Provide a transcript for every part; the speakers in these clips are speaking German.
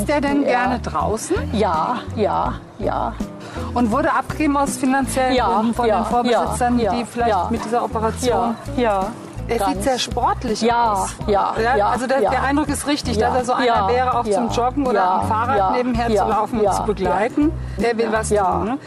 Ist der denn ja. gerne draußen? Ja, ja, ja. Und wurde abgegeben aus finanziellen Ja, Gründen von ja, den Vorbesitzern, ja, die vielleicht ja. mit dieser Operation. Ja, ja. Er Ganz. sieht sehr sportlich Ja, aus. ja, ja, also der, ja. der Eindruck ist richtig, Ja, dass er so einer ja, wäre, auch ja, zum Joggen oder ja, am Fahrrad ja, nebenher ja, zu laufen ja, und zu begleiten. Der will was ja, tun. Ne?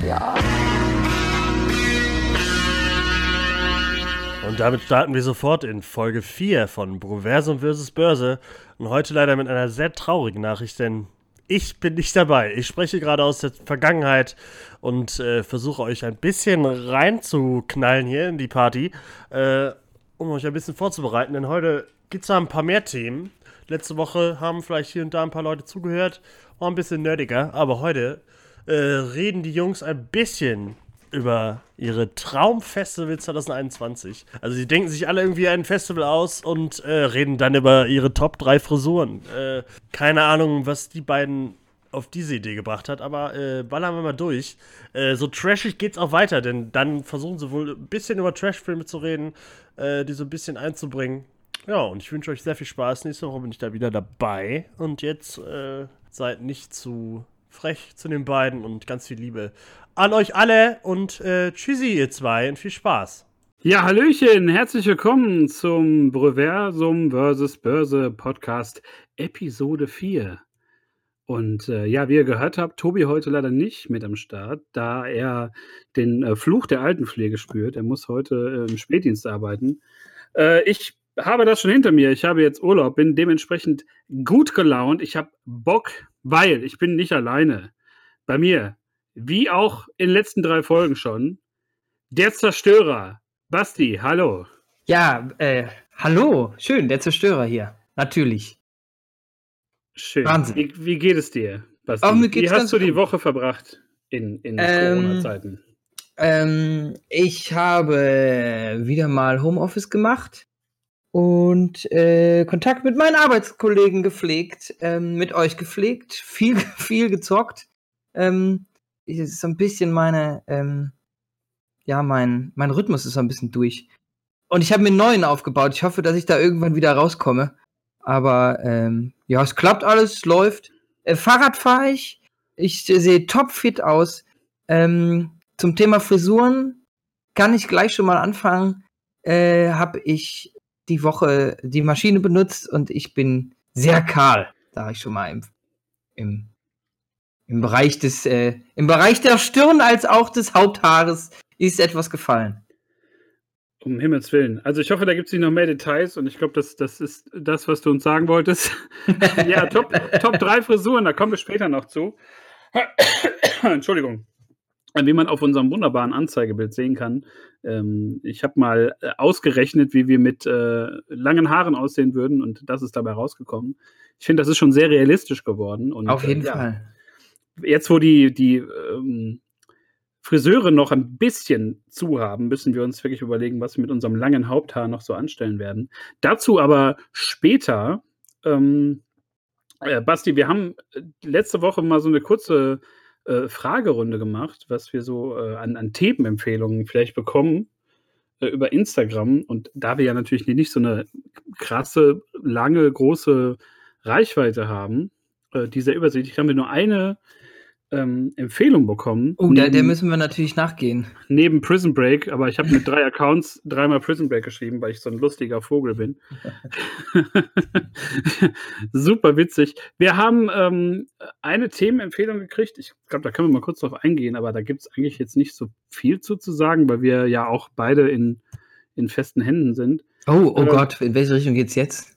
Und damit starten wir sofort in Folge 4 von Broversum vs. Börse. Und heute leider mit einer sehr traurigen Nachricht, denn ich bin nicht dabei. Ich spreche gerade aus der Vergangenheit und äh, versuche euch ein bisschen reinzuknallen hier in die Party, äh, um euch ein bisschen vorzubereiten. Denn heute gibt es da ein paar mehr Themen. Letzte Woche haben vielleicht hier und da ein paar Leute zugehört, war ein bisschen nerdiger, aber heute äh, reden die Jungs ein bisschen über ihre Traumfestival 2021. Also sie denken sich alle irgendwie ein Festival aus und äh, reden dann über ihre Top 3 Frisuren. Äh, keine Ahnung, was die beiden auf diese Idee gebracht hat, aber äh, ballern wir mal durch. Äh, so trashig geht's auch weiter, denn dann versuchen sie wohl ein bisschen über Trashfilme zu reden, äh, die so ein bisschen einzubringen. Ja, und ich wünsche euch sehr viel Spaß. Nächste Woche bin ich da wieder dabei. Und jetzt äh, seid nicht zu frech zu den beiden und ganz viel Liebe an euch alle und äh, tschüssi ihr zwei und viel Spaß. Ja, Hallöchen, herzlich willkommen zum Breversum vs. Börse Podcast Episode 4. Und äh, ja, wie ihr gehört habt, Tobi heute leider nicht mit am Start, da er den äh, Fluch der Altenpflege spürt. Er muss heute äh, im Spätdienst arbeiten. Äh, ich habe das schon hinter mir. Ich habe jetzt Urlaub, bin dementsprechend gut gelaunt. Ich habe Bock, weil ich bin nicht alleine. Bei mir, wie auch in den letzten drei Folgen schon, der Zerstörer. Basti, hallo. Ja, äh, hallo, schön, der Zerstörer hier. Natürlich. Schön. Wahnsinn. Wie, wie geht es dir, Basti? Mir wie hast du die gut. Woche verbracht in, in Ähm, Corona-Zeiten? Ähm, ich habe wieder mal Homeoffice gemacht und äh, Kontakt mit meinen Arbeitskollegen gepflegt, ähm, mit euch gepflegt, viel, viel gezockt. Ähm, ist so ein bisschen meine, ähm, ja, mein, mein Rhythmus ist so ein bisschen durch. Und ich habe mir einen neuen aufgebaut. Ich hoffe, dass ich da irgendwann wieder rauskomme. Aber ähm, ja, es klappt alles, es läuft. Äh, Fahrrad fahre ich. Ich äh, sehe topfit aus. Ähm, zum Thema Frisuren kann ich gleich schon mal anfangen. Äh, habe ich die Woche die Maschine benutzt und ich bin sehr kahl, sage ich schon mal im, im, im Bereich des äh, im Bereich der Stirn als auch des Haupthaares ist etwas gefallen. Um Himmels Willen. Also ich hoffe, da gibt es nicht noch mehr Details und ich glaube, das, das ist das, was du uns sagen wolltest. ja, Top, Top 3 Frisuren, da kommen wir später noch zu. Entschuldigung. Wie man auf unserem wunderbaren Anzeigebild sehen kann, ähm, ich habe mal äh, ausgerechnet, wie wir mit äh, langen Haaren aussehen würden und das ist dabei rausgekommen. Ich finde, das ist schon sehr realistisch geworden. Und, Auf jeden äh, ja, Fall. jetzt, wo die, die ähm, Friseure noch ein bisschen zu haben, müssen wir uns wirklich überlegen, was wir mit unserem langen Haupthaar noch so anstellen werden. Dazu aber später. Ähm, äh, Basti, wir haben äh, letzte Woche mal so eine kurze äh, Fragerunde gemacht, was wir so äh, an, an Themenempfehlungen vielleicht bekommen äh, über Instagram. Und da wir ja natürlich nicht so eine krasse, lange, große Reichweite haben, äh, die sehr übersichtlich, haben wir nur eine ähm, Empfehlung bekommen. Oh, der, der neben- müssen wir natürlich nachgehen. neben Prison Break, aber ich habe mit drei Accounts dreimal Prison Break geschrieben, weil ich so ein lustiger Vogel bin. Super witzig. Wir haben ähm, eine Themenempfehlung gekriegt. Ich glaube, da können wir mal kurz drauf eingehen, aber da gibt es eigentlich jetzt nicht so viel zu, zu sagen, weil wir ja auch beide in, in festen Händen sind. Oh, oh Äh, Gott, in welche Richtung geht's jetzt?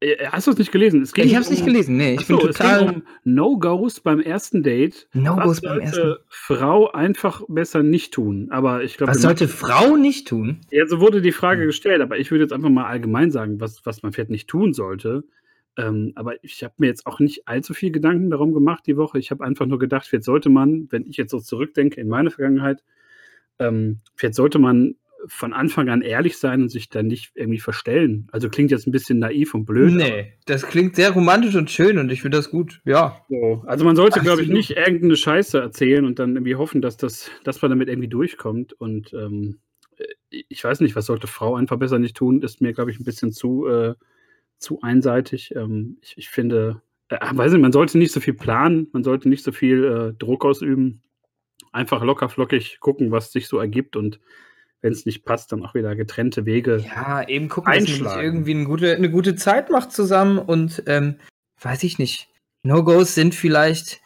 Äh, Hast du es nicht gelesen? Es Ich habe es nicht um- gelesen. Nee, ich Ach so, bin es ging total um No-Gos beim ersten Date. No-Gos beim sollte ersten. Frau einfach besser nicht tun. Aber ich glaube, Was sollte Frau nicht tun? Ja, so wurde die. Frage gestellt, aber ich würde jetzt einfach mal allgemein sagen, was, was man vielleicht nicht tun sollte. Ähm, aber ich habe mir jetzt auch nicht allzu viel Gedanken darum gemacht die Woche. Ich habe einfach nur gedacht, vielleicht sollte man, wenn ich jetzt so zurückdenke in meine Vergangenheit, ähm, vielleicht sollte man von Anfang an ehrlich sein und sich dann nicht irgendwie verstellen. Also klingt jetzt ein bisschen naiv und blöd. Nee, das klingt sehr romantisch und schön und ich finde das gut. Ja. So. Also man sollte, glaube ich, nicht irgendeine Scheiße erzählen und dann irgendwie hoffen, dass, das, dass man damit irgendwie durchkommt. Und ähm, äh, ich weiß nicht, was sollte Frau einfach besser nicht tun, ist mir, glaube ich, ein bisschen zu, äh, zu einseitig. Ähm, ich, ich finde, äh, weiß nicht, man sollte nicht so viel planen, man sollte nicht so viel äh, Druck ausüben. Einfach locker flockig gucken, was sich so ergibt und wenn es nicht passt, dann auch wieder getrennte Wege. Ja, eben gucken, dass man sich Einschlagen. irgendwie eine gute, eine gute Zeit macht zusammen und ähm, weiß ich nicht. No-Gos sind vielleicht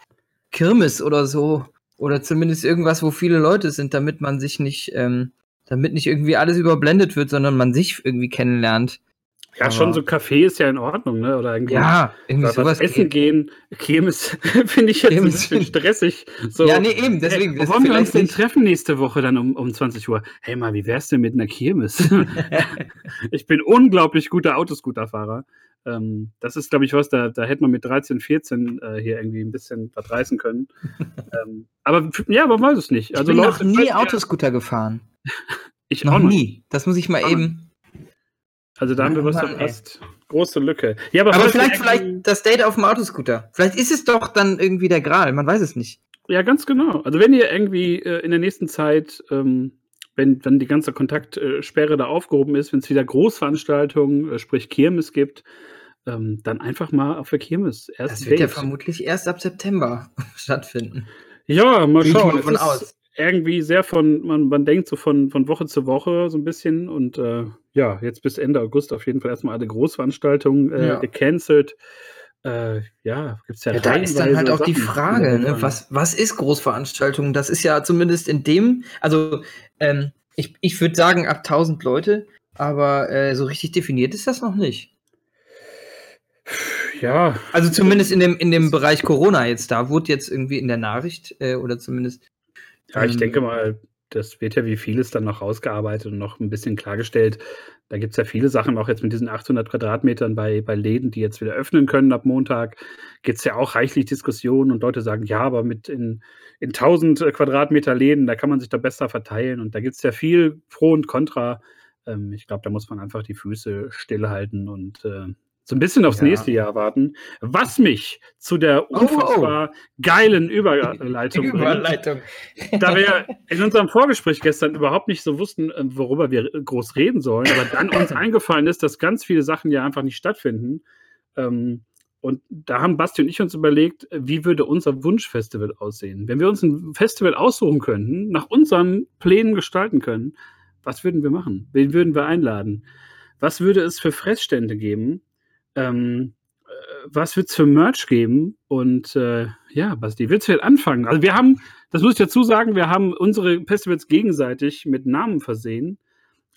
Kirmes oder so. Oder zumindest irgendwas, wo viele Leute sind, damit man sich nicht, ähm, damit nicht irgendwie alles überblendet wird, sondern man sich irgendwie kennenlernt. Ja, schon so Café ist ja in Ordnung, ne? Oder irgendwie Ja, irgendwie was, sowas. essen gehen. Kirmes finde ich jetzt ein Kirmes. bisschen stressig. So, Ja, nee, eben, deswegen. Hey, wollen wir uns denn treffen nächste Woche dann um, um 20 Uhr? Hey mal, wie wär's denn mit einer Kirmes? ich bin unglaublich guter Autoscooterfahrer. Ähm, das ist, glaube ich, was, da, da hätte man mit 13, 14 äh, hier irgendwie ein bisschen was reißen können. ähm, aber ja, man weiß es nicht. Ich Also bin noch Leute, nie falls ihr- Autoscooter gefahren. Ich Noch noch nie. Das muss ich mal noch eben. Also da haben wir was verpasst. Große Lücke. Ja, aber, Aber vielleicht, vielleicht das Date auf dem Autoscooter. Vielleicht ist es doch dann irgendwie der Gral. Man weiß es nicht. Ja, ganz genau. Also wenn ihr irgendwie äh, in der nächsten Zeit, ähm, wenn, wenn die ganze Kontaktsperre da aufgehoben ist, wenn es wieder Großveranstaltungen, äh, sprich Kirmes gibt, ähm, dann einfach mal auf der Kirmes. Erst Das wird ja Date. vermutlich erst ab September stattfinden. Ja, mal schauen. mal Es von ist aus. irgendwie sehr von, man, man denkt so von, von Woche zu Woche so ein bisschen und äh, ja, jetzt bis Ende August auf jeden Fall erstmal alle Großveranstaltungen äh, Ja. gecancelt. Äh, ja, gibt es ja Ja, da ist dann halt auch die Sachen, Frage, da ne? was, was ist Großveranstaltung? Das ist ja zumindest in dem, also ähm, ich, ich würde sagen ab 1000 Leute, aber äh, so richtig definiert ist das noch nicht. Ja, Also zumindest in dem, in dem Bereich Corona jetzt, da wurde jetzt irgendwie in der Nachricht äh, oder zumindest. Ja, ich ähm, denke mal, das wird ja wie vieles dann noch rausgearbeitet und noch ein bisschen klargestellt. Da gibt es ja viele Sachen, auch jetzt mit diesen 800 Quadratmetern bei, bei Läden, die jetzt wieder öffnen können ab Montag, gibt es ja auch reichlich Diskussionen und Leute sagen, ja, aber mit in, in 1000 Quadratmeter Läden, da kann man sich doch besser verteilen und da gibt es ja viel Pro und Contra. Ähm, ich glaube, da muss man einfach die Füße stillhalten und äh, so ein bisschen aufs Ja. nächste Jahr warten. Was mich zu der Oh, oh. unfassbar geilen Überleitung bringt Überleitung. da wir in unserem Vorgespräch gestern überhaupt nicht so wussten, äh, worüber wir groß reden sollen, aber dann uns eingefallen ist, dass ganz viele Sachen ja einfach nicht stattfinden. Ähm, und da haben Basti und ich uns überlegt, wie würde unser Wunschfestival aussehen? Wenn wir uns ein Festival aussuchen könnten, nach unseren Plänen gestalten können, was würden wir machen? Wen würden wir einladen? Was würde es für Fressstände geben? Ähm, äh, was wird es für Merch geben? Und äh, ja, Basti, willst du jetzt anfangen? Also wir haben, das muss ich dazu sagen, wir haben unsere Festivals gegenseitig mit Namen versehen.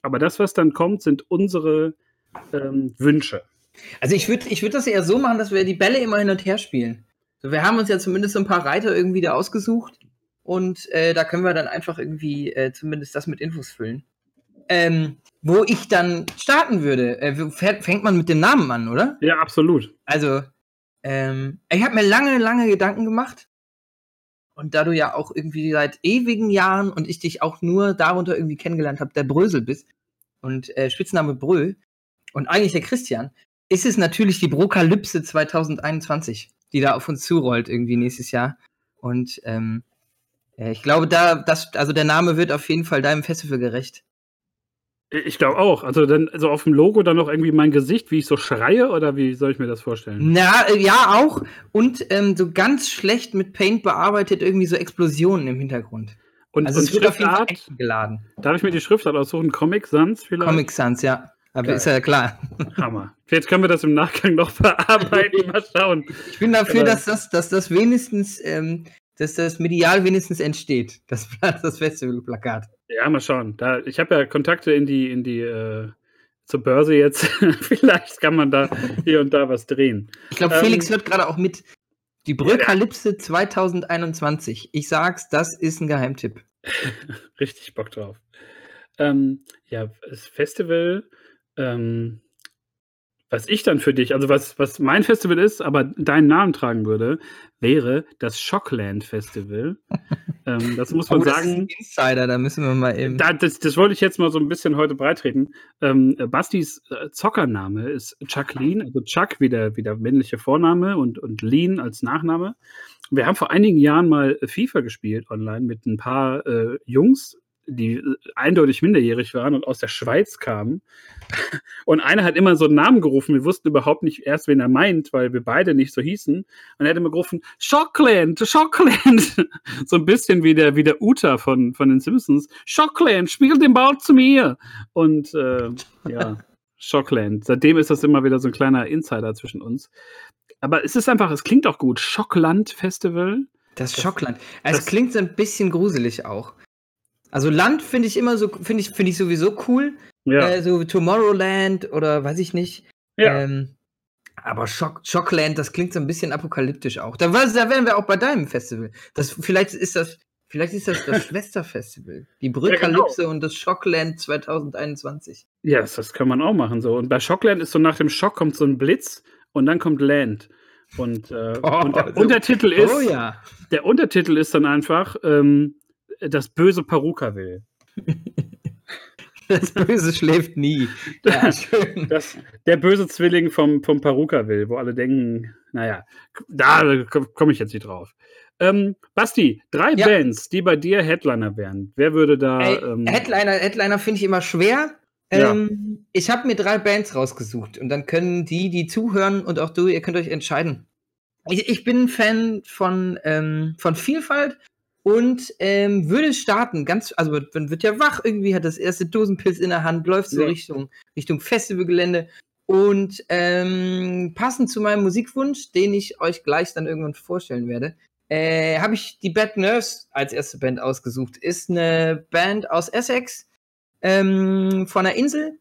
Aber das, was dann kommt, sind unsere ähm, Wünsche. Also ich würde ich würd das eher so machen, dass wir die Bälle immer hin und her spielen. Wir haben uns ja zumindest so ein paar Reiter irgendwie da ausgesucht und äh, da können wir dann einfach irgendwie äh, zumindest das mit Infos füllen. Ähm, wo ich dann starten würde, äh, fängt man mit dem Namen an, oder? Ja, absolut. Also, ähm, ich habe mir lange, lange Gedanken gemacht. Und da du ja auch irgendwie seit ewigen Jahren und ich dich auch nur darunter irgendwie kennengelernt habe, der Brösel bist und äh, Spitzname Brö und eigentlich der Christian, ist es natürlich die Brokalypse 2021, die da auf uns zurollt irgendwie nächstes Jahr. Und ähm, äh, ich glaube, da, das, also der Name wird auf jeden Fall deinem Festival gerecht. Ich glaube auch. Also dann, also auf dem Logo dann noch irgendwie mein Gesicht, wie ich so schreie, oder wie soll ich mir das vorstellen? Na, äh, ja, auch. Und ähm, so ganz schlecht mit Paint bearbeitet, irgendwie so Explosionen im Hintergrund. Und, Also und es wird auf jeden Fall geladen. darf ich mir die Schriftart aussuchen? Comic Sans vielleicht? Comic Sans, ja. Aber Geil. ist ja klar. Hammer. Jetzt können wir das im Nachgang noch bearbeiten. Mal schauen. Ich bin dafür, dass das, dass das wenigstens, ähm, dass das medial wenigstens entsteht. Das, das Festivalplakat. Ja, mal schauen. Da, ich habe ja Kontakte in die, in die, äh, zur Börse jetzt. Vielleicht kann man da hier und da was drehen. Ich glaube, Ähm, Felix hört gerade auch mit. Die Brökalypse 2021. Ich sag's, das ist ein Geheimtipp. Richtig Bock drauf. Ähm, ja, das Festival, ähm, was ich dann für dich, also was, was mein Festival ist, aber deinen Namen tragen würde, wäre das Shockland Festival. ähm, das muss man Oh, das ist sagen. ein Insider, da müssen wir mal eben. Da, das, das wollte ich jetzt mal so ein bisschen heute breitreten. Ähm, äh, Bastis äh, Zockername ist Chuck Lean, also Chuck wie der, wie der männliche Vorname und, und Lean als Nachname. Wir haben vor einigen Jahren mal FIFA gespielt online mit ein paar äh, Jungs. Die äh, eindeutig minderjährig waren und aus der Schweiz kamen. Und einer hat immer so einen Namen gerufen. Wir wussten überhaupt nicht erst, wen er meint, weil wir beide nicht so hießen. Und er hat immer gerufen, Schockland, Schockland. so ein bisschen wie der, wie der Uta von, von den Simpsons. Schockland, spiel den Ball zu mir. Und äh, ja, Schockland. Seitdem ist das immer wieder so ein kleiner Insider zwischen uns. Aber es ist einfach, es klingt auch gut. Schockland Festival. Das Schockland. Es das- klingt so ein bisschen gruselig auch. Also Land finde ich immer so, finde ich, finde ich sowieso cool. Ja, Äh, so Tomorrowland oder weiß ich nicht. ja. Ähm, aber Schock, Schockland, das klingt so ein bisschen apokalyptisch auch. Da, da wären wir auch bei deinem Festival. Das, vielleicht ist das, vielleicht ist das das Schwesterfestival. Die Brückalypse und das Schockland 2021. ja das, das kann man auch machen so. Und bei Schockland ist so nach dem Schock kommt so ein Blitz und dann kommt Land. Und, äh, Oh, und der so- Untertitel ist, oh ja. der Untertitel ist dann einfach ähm, das böse Paruka will. Das Böse schläft nie. Ja, schön. Das, der böse Zwilling vom, vom Paruka will, wo alle denken, naja, da komme ich jetzt nicht drauf. Ähm, Basti, drei Ja. Bands, die bei dir Headliner wären. Wer würde da. Ey, ähm, Headliner, Headliner finde ich immer schwer. Ja. Ähm, ich habe mir drei Bands rausgesucht und dann können die, die zuhören und auch du, ihr könnt euch entscheiden. Ich, ich bin ein Fan von, ähm, von Vielfalt und ähm, würde starten, ganz, also man wird ja wach, irgendwie hat das erste Dosenpilz in der Hand, läuft so Ja. Richtung, Richtung Festivalgelände und ähm, passend zu meinem Musikwunsch, den ich euch gleich dann irgendwann vorstellen werde, äh, habe ich die Bad Nerves als erste Band ausgesucht. Ist eine Band aus Essex ähm, von der Insel.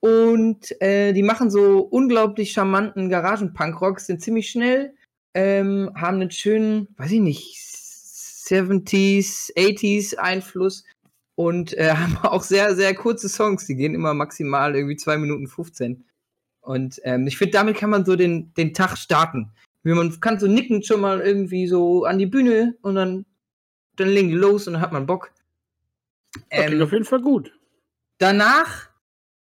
Und äh, die machen so unglaublich charmanten Garagen-Punkrock, sind ziemlich schnell, ähm, haben einen schönen, weiß ich nicht, 70s, 80s Einfluss und äh, haben auch sehr, sehr kurze Songs. Die gehen immer maximal irgendwie 2 Minuten 15. Und ähm, ich finde, damit kann man so den, den Tag starten. Wie man kann so nickend schon mal irgendwie so an die Bühne und dann, dann legen die los und dann hat man Bock. das klingt Ähm, auf jeden Fall gut. danach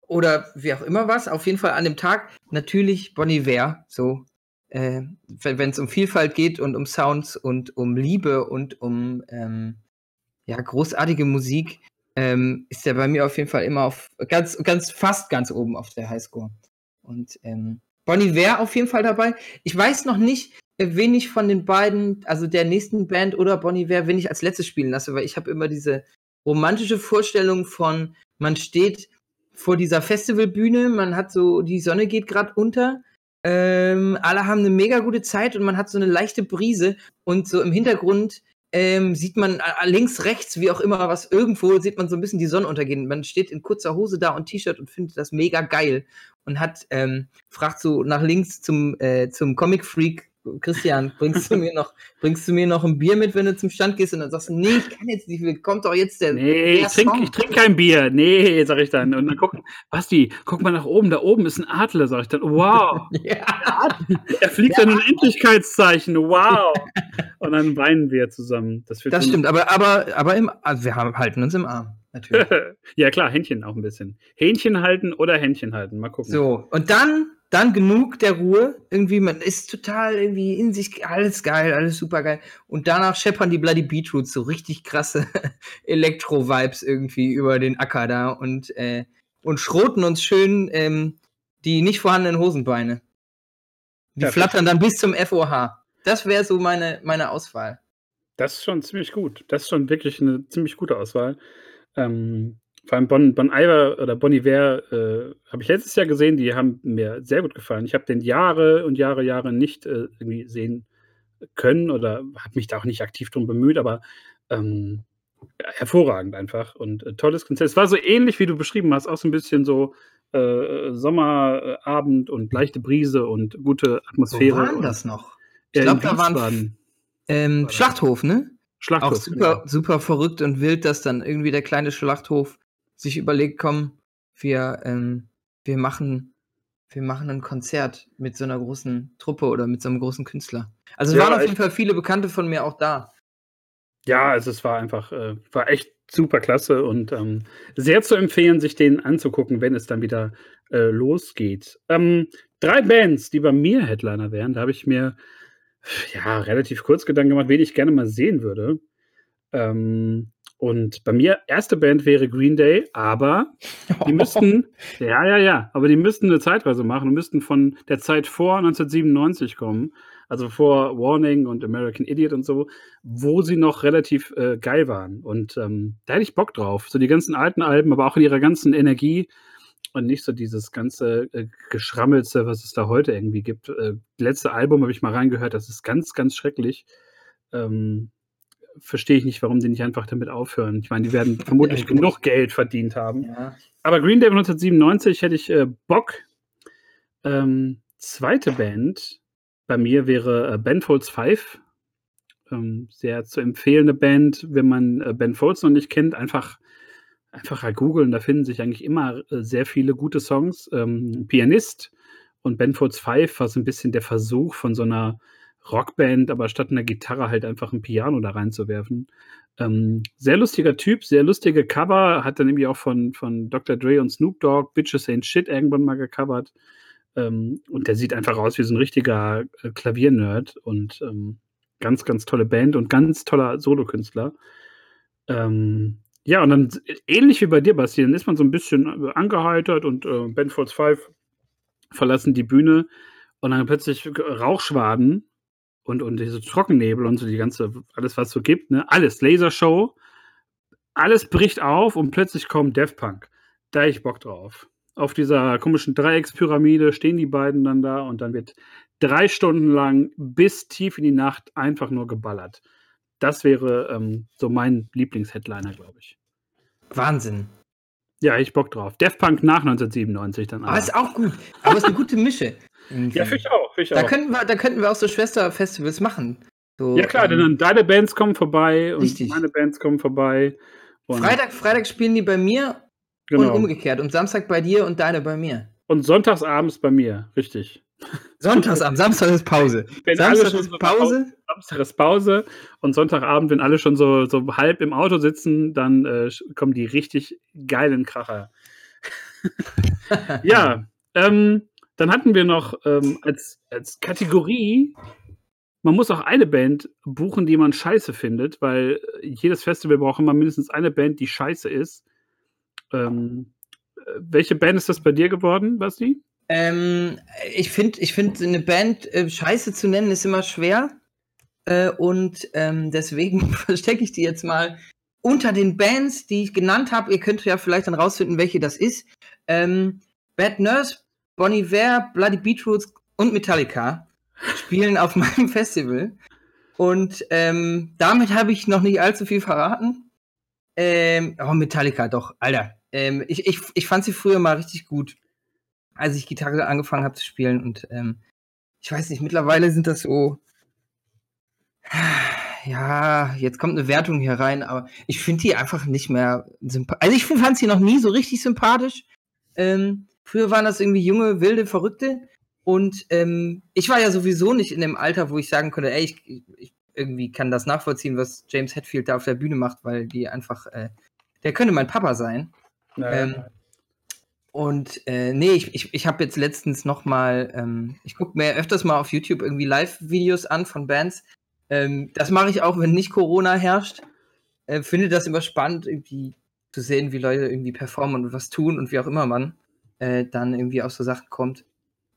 oder wie auch immer was, auf jeden Fall an dem Tag natürlich Bon Iver, so äh, wenn es um Vielfalt geht und um Sounds und um Liebe und um ähm, ja großartige Musik, ähm, ist er bei mir auf jeden Fall immer auf ganz ganz fast ganz oben auf der Highscore und ähm, Bon Iver auf jeden Fall dabei. Ich weiß noch nicht, äh, wen ich von den beiden, also der nächsten Band oder Bon Iver, wen ich als letztes spielen lasse, weil ich habe immer diese romantische Vorstellung von, man steht vor dieser Festivalbühne, man hat so, die Sonne geht gerade unter, ähm, alle haben eine mega gute Zeit und man hat so eine leichte Brise und so im Hintergrund ähm, sieht man äh, links, rechts, wie auch immer, was irgendwo sieht man so ein bisschen die Sonne untergehen. Man steht in kurzer Hose da und T-Shirt und findet das mega geil und hat, ähm, fragt so nach links zum, äh, zum Comic Freak Christian, bringst du mir noch, bringst du mir noch ein Bier mit, wenn du zum Stand gehst und dann sagst du, nee, ich kann jetzt nicht, mehr, kommt doch jetzt der, Nee, ich der trinke ich trink kein Bier. Nee, sag ich dann. Und dann guck, Basti, guck mal nach oben. Da oben ist ein Adler, sag ich dann. Wow. Ja. Er fliegt dann ein Endlichkeitszeichen. Wow. Und dann weinen wir zusammen. Das, Das stimmt, aber, aber, aber im, also wir haben, halten uns im Arm, natürlich. ja, klar, Händchen auch ein bisschen. Hähnchen halten oder Händchen halten. Mal gucken. so, und dann, dann genug der Ruhe. Irgendwie, man ist total irgendwie in sich, alles geil, alles super geil. Und danach scheppern die Bloody Beetroots so richtig krasse Elektro-Vibes irgendwie über den Acker da und, äh, und schroten uns schön ähm, die nicht vorhandenen Hosenbeine. Die Perfekt. flattern dann bis zum FOH. Das wäre so meine, meine Auswahl. Das ist schon ziemlich gut. Das ist schon wirklich eine ziemlich gute Auswahl. Ähm, vor allem Bon, bon Iver oder Bon Iver äh, habe ich letztes Jahr gesehen, die haben mir sehr gut gefallen. Ich habe den Jahre und Jahre, Jahre nicht äh, irgendwie sehen können oder habe mich da auch nicht aktiv drum bemüht, aber ähm, hervorragend einfach und äh, tolles Konzert. Es war so ähnlich, wie du beschrieben hast, auch so ein bisschen so äh, Sommerabend und leichte Brise und gute Wo Atmosphäre. war denn und, das noch? Ich glaube, da waren ähm? Schlachthof, ne? Schlachthof. Auch super, super verrückt und wild, dass dann irgendwie der kleine Schlachthof sich überlegt, komm, wir, ähm, wir machen, wir machen ein Konzert mit so einer großen Truppe oder mit so einem großen Künstler. Also es Ja, waren auf jeden Fall viele Bekannte von mir auch da. Ja, also es war einfach, äh, war echt super klasse und ähm, sehr zu empfehlen, sich den anzugucken, wenn es dann wieder äh, losgeht. Ähm, drei Bands, die bei mir Headliner wären, da habe ich mir ja relativ kurz Gedanken gemacht, wen ich gerne mal sehen würde. Ähm, Und bei mir, erste Band wäre Green Day, aber die müssten, ja, ja, ja, aber die müssten eine Zeitreise machen und müssten von der Zeit vor 1997 kommen, also vor Warning und American Idiot und so, wo sie noch relativ äh, geil waren. Und ähm, da hätte ich Bock drauf. So die ganzen alten Alben, aber auch in ihrer ganzen Energie und nicht so dieses ganze äh, Geschrammelste, was es da heute irgendwie gibt. Äh, letzte Album habe ich mal reingehört, das ist ganz, ganz schrecklich. Ähm, verstehe ich nicht, warum die nicht einfach damit aufhören. Ich meine, die werden vermutlich ja, genug Geld verdient haben. Ja. Aber Green Day 1997 hätte ich äh, Bock. Ähm, zweite Band bei mir wäre äh, Ben Folds 5. Ähm, sehr zu empfehlende Band, wenn man äh, Ben Folds noch nicht kennt. Einfach einfach halt googeln, da finden sich eigentlich immer äh, sehr viele gute Songs. Ähm, Pianist und Benfords Five war so ein bisschen der Versuch von so einer Rockband, aber statt einer Gitarre halt einfach ein Piano da reinzuwerfen. Ähm, sehr lustiger Typ, sehr lustige Cover, hat dann irgendwie auch von, von Dr. Dre und Snoop Dogg Bitches Ain't Shit irgendwann mal gecovert. Ähm, und der sieht einfach aus wie so ein richtiger äh, Klaviernerd und ähm, ganz, ganz tolle Band und ganz toller Solokünstler. Ähm, ja, und dann ähnlich wie bei dir, Basti, dann ist man so ein bisschen äh, angeheitert und äh, Ben Folds Five verlassen die Bühne und dann plötzlich Rauchschwaden und, und diese Trockennebel und so die ganze, alles was es so gibt, ne? Alles, Lasershow, alles bricht auf und plötzlich kommt Death Punk. Da ich Bock drauf. Auf dieser komischen Dreieckspyramide stehen die beiden dann da und dann wird drei Stunden lang bis tief in die Nacht einfach nur geballert das wäre ähm, so mein Lieblingsheadliner, glaube ich. Wahnsinn. Ja, ich Bock drauf. Death Punk nach 1997 dann. Aber ah, ist auch gut. Aber ist eine gute Mische. Ja, finde ich auch. Find ich da, auch. Könnten wir, da könnten wir auch so Schwesterfestivals machen. So, ja, klar, ähm, denn dann deine Bands kommen vorbei und richtig. meine Bands kommen vorbei. Freitag, Freitag spielen die bei mir genau. und umgekehrt. Und Samstag bei dir und deine bei mir. Und sonntagsabends bei mir, richtig. Sonntagsabend, Samstag ist Pause. Wenn Samstag ist so Pause. Samstag ist Pause und Sonntagabend, wenn alle schon so, so halb im Auto sitzen, dann äh, kommen die richtig geilen Kracher. ja, ähm, dann hatten wir noch ähm, als, als Kategorie, man muss auch eine Band buchen, die man scheiße findet, weil jedes Festival braucht immer mindestens eine Band, die scheiße ist. Ähm, äh, welche Band ist das bei dir geworden, Basti? Ähm, ich finde, ich find, eine Band äh, scheiße zu nennen ist immer schwer. Äh, und ähm, deswegen verstecke ich die jetzt mal unter den Bands, die ich genannt habe. Ihr könnt ja vielleicht dann rausfinden, welche das ist. Ähm, Bad Nurse, Bonnie Iver, Bloody Beetroots und Metallica spielen auf meinem Festival. Und ähm, damit habe ich noch nicht allzu viel verraten. Ähm, oh, Metallica, doch, Alter. Ähm, ich, ich, ich fand sie früher mal richtig gut als ich Gitarre angefangen habe zu spielen. Und ähm, ich weiß nicht, mittlerweile sind das so. Ja, jetzt kommt eine Wertung hier rein, aber ich finde die einfach nicht mehr sympathisch. Also ich fand sie noch nie so richtig sympathisch. Ähm, früher waren das irgendwie junge, wilde, Verrückte. Und ähm, ich war ja sowieso nicht in dem Alter, wo ich sagen konnte, ey, ich, ich irgendwie kann das nachvollziehen, was James Hetfield da auf der Bühne macht, weil die einfach, äh, der könnte mein Papa sein. Naja. Ähm, und äh, nee, ich, ich, ich habe jetzt letztens noch mal, ähm, ich gucke mir öfters mal auf YouTube irgendwie Live-Videos an von Bands. Ähm, das mache ich auch, wenn nicht Corona herrscht. Äh, finde das immer spannend, irgendwie zu sehen, wie Leute irgendwie performen und was tun und wie auch immer man äh, dann irgendwie auf so Sachen kommt.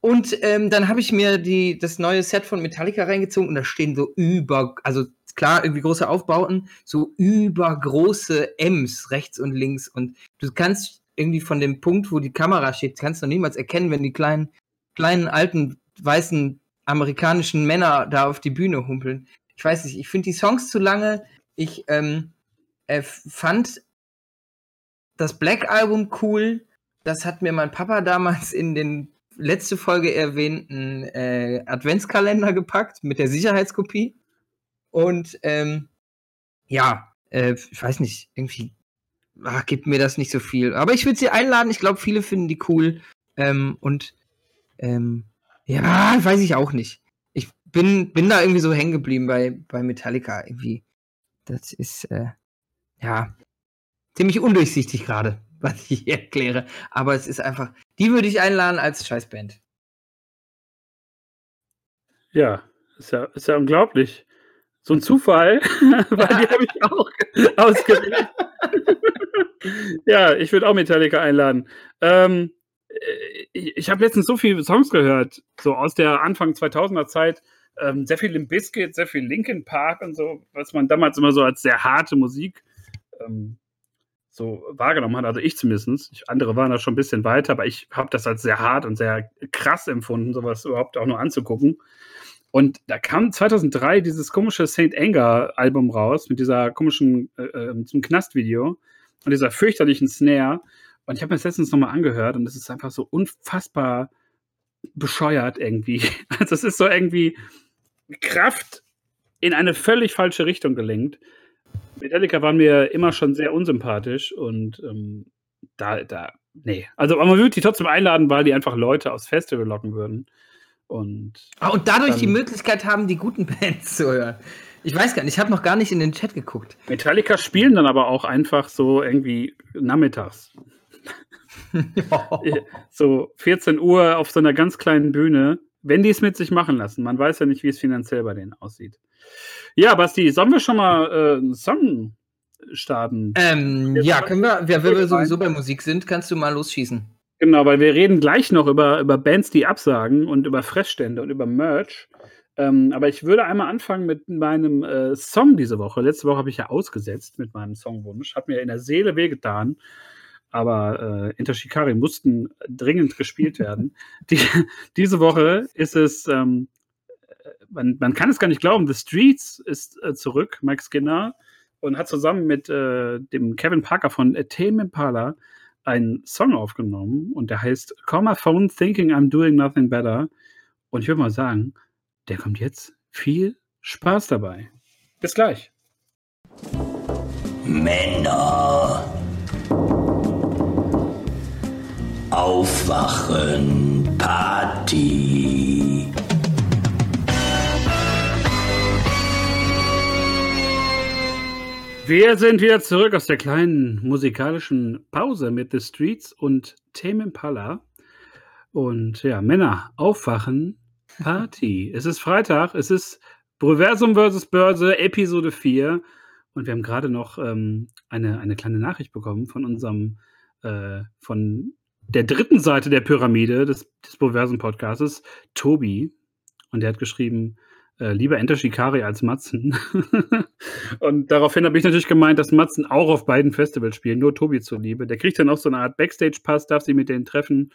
Und ähm, dann habe ich mir die, das neue Set von Metallica reingezogen und da stehen so über, also klar, irgendwie große Aufbauten, so übergroße M's rechts und links. Und du kannst irgendwie von dem Punkt, wo die Kamera steht, kannst du niemals erkennen, wenn die kleinen, kleinen, alten, weißen amerikanischen Männer da auf die Bühne humpeln. Ich weiß nicht, ich finde die Songs zu lange. Ich ähm, äh, fand das Black Album cool. Das hat mir mein Papa damals in den letzte Folge erwähnten äh, Adventskalender gepackt mit der Sicherheitskopie. Und ähm, ja, äh, ich weiß nicht, irgendwie ach, gibt mir das nicht so viel. Aber ich würde sie einladen. Ich glaube, viele finden die cool. Ähm, und ähm, ja, weiß ich auch nicht. Ich bin, bin da irgendwie so hängen geblieben bei, bei Metallica. Irgendwie. Das ist, äh, ja, ziemlich undurchsichtig gerade, was ich erkläre. Aber es ist einfach, die würde ich einladen als Scheißband. Ja, ist ja, ist ja unglaublich. So ein Zufall, weil die habe ich auch ausgewählt. ja, ich würde auch Metallica einladen. Ähm, äh, ich ich habe letztens so viele Songs gehört, so aus der Anfang 2000er Zeit. Ähm, sehr viel Limp Bizkit, sehr viel Linkin Park und so, was man damals immer so als sehr harte Musik ähm, so wahrgenommen hat. Also ich zumindest. Ich, andere waren da schon ein bisschen weiter, aber ich habe das als sehr hart und sehr krass empfunden, sowas überhaupt auch nur anzugucken. Und da kam 2003 dieses komische Saint Anger Album raus mit dieser komischen äh, äh, zum Knastvideo und dieser fürchterlichen Snare. Und ich habe mir das letztens nochmal angehört und es ist einfach so unfassbar bescheuert irgendwie. Also es ist so irgendwie Kraft in eine völlig falsche Richtung gelenkt. Metallica waren mir immer schon sehr unsympathisch und ähm, da, da, nee. Also aber man würde die trotzdem einladen, weil die einfach Leute aufs Festival locken würden. Und, Ah, und dadurch Dann- die Möglichkeit haben, die guten Bands zu hören. Ich weiß gar nicht, ich habe noch gar nicht in den Chat geguckt. Metallica spielen dann aber auch einfach so irgendwie nachmittags. So 14 Uhr auf so einer ganz kleinen Bühne, wenn die es mit sich machen lassen. Man weiß ja nicht, wie es finanziell bei denen aussieht. Ja, Basti, sollen wir schon mal äh, einen Song starten? ähm, ja, können wir, ja, wenn wir sowieso bei Musik sind, kannst du mal losschießen. Genau, weil wir reden gleich noch über, über Bands, die absagen und über Fressstände und über Merch. Ähm, aber ich würde einmal anfangen mit meinem äh, Song diese Woche. Letzte Woche habe ich ja ausgesetzt mit meinem Songwunsch. Hat mir in der Seele wehgetan. Aber äh, Inter Shikari mussten dringend gespielt werden. Die, diese Woche ist es, ähm, äh, man, man kann es gar nicht glauben, The Streets ist äh, zurück, Mike Skinner, und hat zusammen mit äh, dem Kevin Parker von äh, Tame Impala einen Song aufgenommen und der heißt Call My Phone Thinking I'm Doing Nothing Better. Und ich würde mal sagen, der kommt jetzt. Viel Spaß dabei. Bis gleich. Männer. Aufwachen, Party. Wir sind wieder zurück aus der kleinen musikalischen Pause mit The Streets und Tame Impala. Und ja, Männer, aufwachen, Party. es ist Freitag, es ist Proversum vs. Börse, Episode 4. Und wir haben gerade noch ähm, eine, eine kleine Nachricht bekommen von unserem, äh, von der dritten Seite der Pyramide des, des Proversum-Podcastes, Tobi. Und der hat geschrieben, äh, lieber Enter Shikari als Matzen. und daraufhin habe ich natürlich gemeint, dass Matzen auch auf beiden Festivals spielen, nur Tobi zuliebe. Der kriegt dann auch so eine Art Backstage-Pass, darf sich mit denen treffen.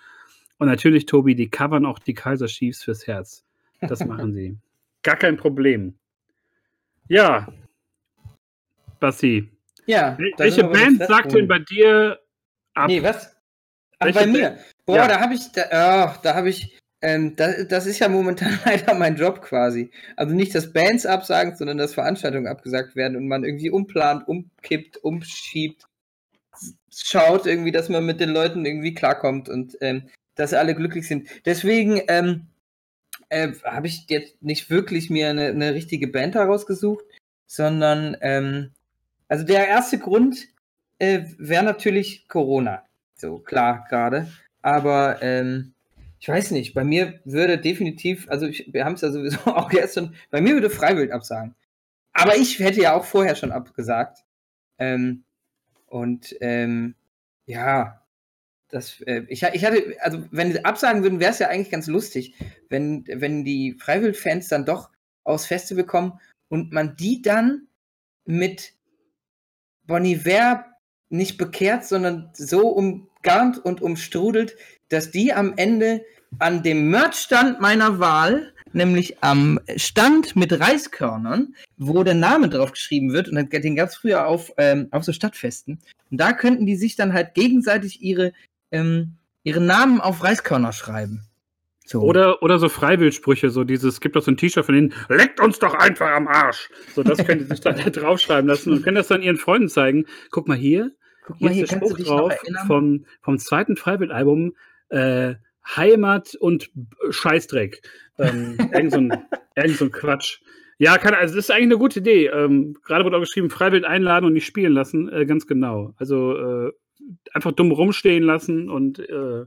Und natürlich, Tobi, die covern auch die Kaiser Chiefs fürs Herz. Das machen sie. Gar kein Problem. Ja. Basti, Ja. welche Band sagt denn bei dir ab? Nee, was? Ach, bei mir. Boah, Ja. da habe ich, da, ach, da habe ich, ähm, da, das ist ja momentan leider mein Job quasi. Also nicht, dass Bands absagen, sondern dass Veranstaltungen abgesagt werden und man irgendwie umplant, umkippt, umschiebt, schaut irgendwie, dass man mit den Leuten irgendwie klarkommt und ähm, dass alle glücklich sind. Deswegen ähm, äh, habe ich jetzt nicht wirklich mir eine, eine richtige Band herausgesucht, sondern ähm, also der erste Grund äh, wäre natürlich Corona. So, klar, gerade. Aber ähm, ich weiß nicht, bei mir würde definitiv, also ich, wir haben es ja sowieso auch gestern, bei mir würde Freiwild absagen. Aber ich hätte ja auch vorher schon abgesagt. Ähm, und ähm, ja, das, äh, ich, ich hatte, also wenn sie absagen würden, wäre es ja eigentlich ganz lustig, wenn, wenn die Freiwild-Fans dann doch aufs Festival kommen und man die dann mit Bon Iver nicht bekehrt, sondern so umgarnt und umstrudelt, dass die am Ende an dem Merchstand meiner Wahl, nämlich am Stand mit Reiskörnern, wo der Name drauf geschrieben wird, und den gab es früher auf, ähm, auf so Stadtfesten, und da könnten die sich dann halt gegenseitig ihre, ähm, ihre Namen auf Reiskörner schreiben. So. Oder, oder so Freiwildsprüche, so dieses, gibt doch so ein T-Shirt von denen, leckt uns doch einfach am Arsch. So, das können die sich dann da draufschreiben lassen und können das dann ihren Freunden zeigen. Guck mal hier, Guck hier mal, hier ist der kannst du Spruch dich noch drauf vom, vom zweiten Freiwildalbum, äh, Heimat und B- Scheißdreck. Ähm, irgend, so ein, irgend so ein Quatsch. Ja, kann, also das ist eigentlich eine gute Idee. Ähm, gerade wurde auch geschrieben, Freiwild einladen und nicht spielen lassen. Äh, ganz genau. Also äh, einfach dumm rumstehen lassen und äh,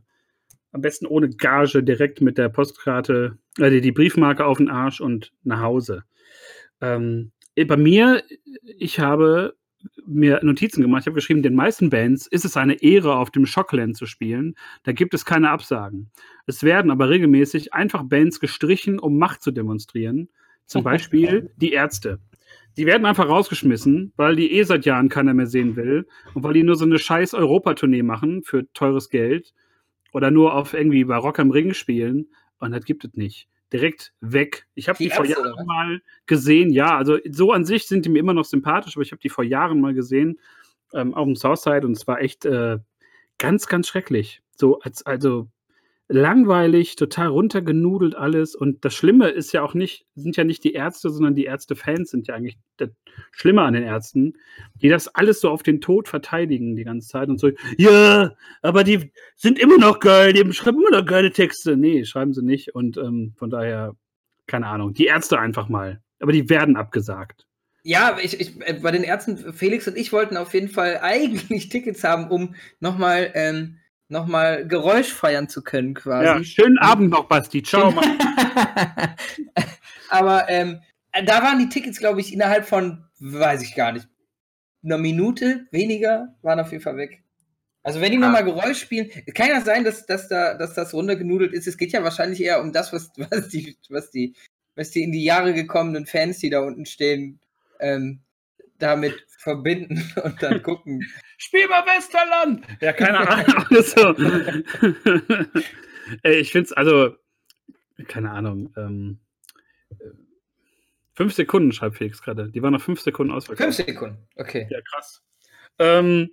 am besten ohne Gage direkt mit der Postkarte, äh, die, die Briefmarke auf den Arsch und nach Hause. Ähm, äh, bei mir, ich habe mir Notizen gemacht. Ich habe geschrieben, den meisten Bands ist es eine Ehre, auf dem Shockland zu spielen. Da gibt es keine Absagen. Es werden aber regelmäßig einfach Bands gestrichen, um Macht zu demonstrieren. Zum Beispiel die Ärzte. Die werden einfach rausgeschmissen, weil die eh seit Jahren keiner mehr sehen will und weil die nur so eine scheiß Europatournee machen für teures Geld oder nur auf irgendwie bei Rock am Ring spielen und das gibt es nicht. Direkt weg. Ich habe die, Die vor oder Jahren was? mal gesehen, ja, also so an sich sind die mir immer noch sympathisch, aber ich habe die vor Jahren mal gesehen, ähm, auf dem Southside und es war echt äh, ganz, ganz schrecklich. So, als, also langweilig, total runtergenudelt alles. Und das Schlimme ist ja auch nicht, sind ja nicht die Ärzte, sondern die Ärzte-Fans sind ja eigentlich das Schlimme an den Ärzten, die das alles so auf den Tod verteidigen die ganze Zeit und so, ja, aber die sind immer noch geil, die schreiben immer noch geile Texte. Nee, schreiben sie nicht. Und ähm, von daher, keine Ahnung, die Ärzte einfach mal. Aber die werden abgesagt. Ja, ich, ich, äh, bei den Ärzten, Felix und ich wollten auf jeden Fall eigentlich Tickets haben, um nochmal ähm, noch mal Geräusch feiern zu können, Ja, quasi. schönen Abend noch, Basti. Ciao. Aber ähm, da waren die Tickets, glaube ich, innerhalb von, weiß ich gar nicht, einer Minute weniger, waren auf jeden Fall weg. Also wenn die nochmal Geräusch spielen, kann ja sein, dass, dass, da, dass das runtergenudelt ist. Es geht ja wahrscheinlich eher um das, was, was, die, was, die, was die in die Jahre gekommenen Fans, die da unten stehen, ähm, damit verbinden und dann gucken. Spiel mal Westerland! Ja, keine Ahnung. so. Ey, ich finde es, also, keine Ahnung. Ähm, äh, fünf Sekunden, schreibt Felix gerade. Die waren noch fünf Sekunden ausverkauft. Fünf Sekunden, okay. Ja, krass. Ähm,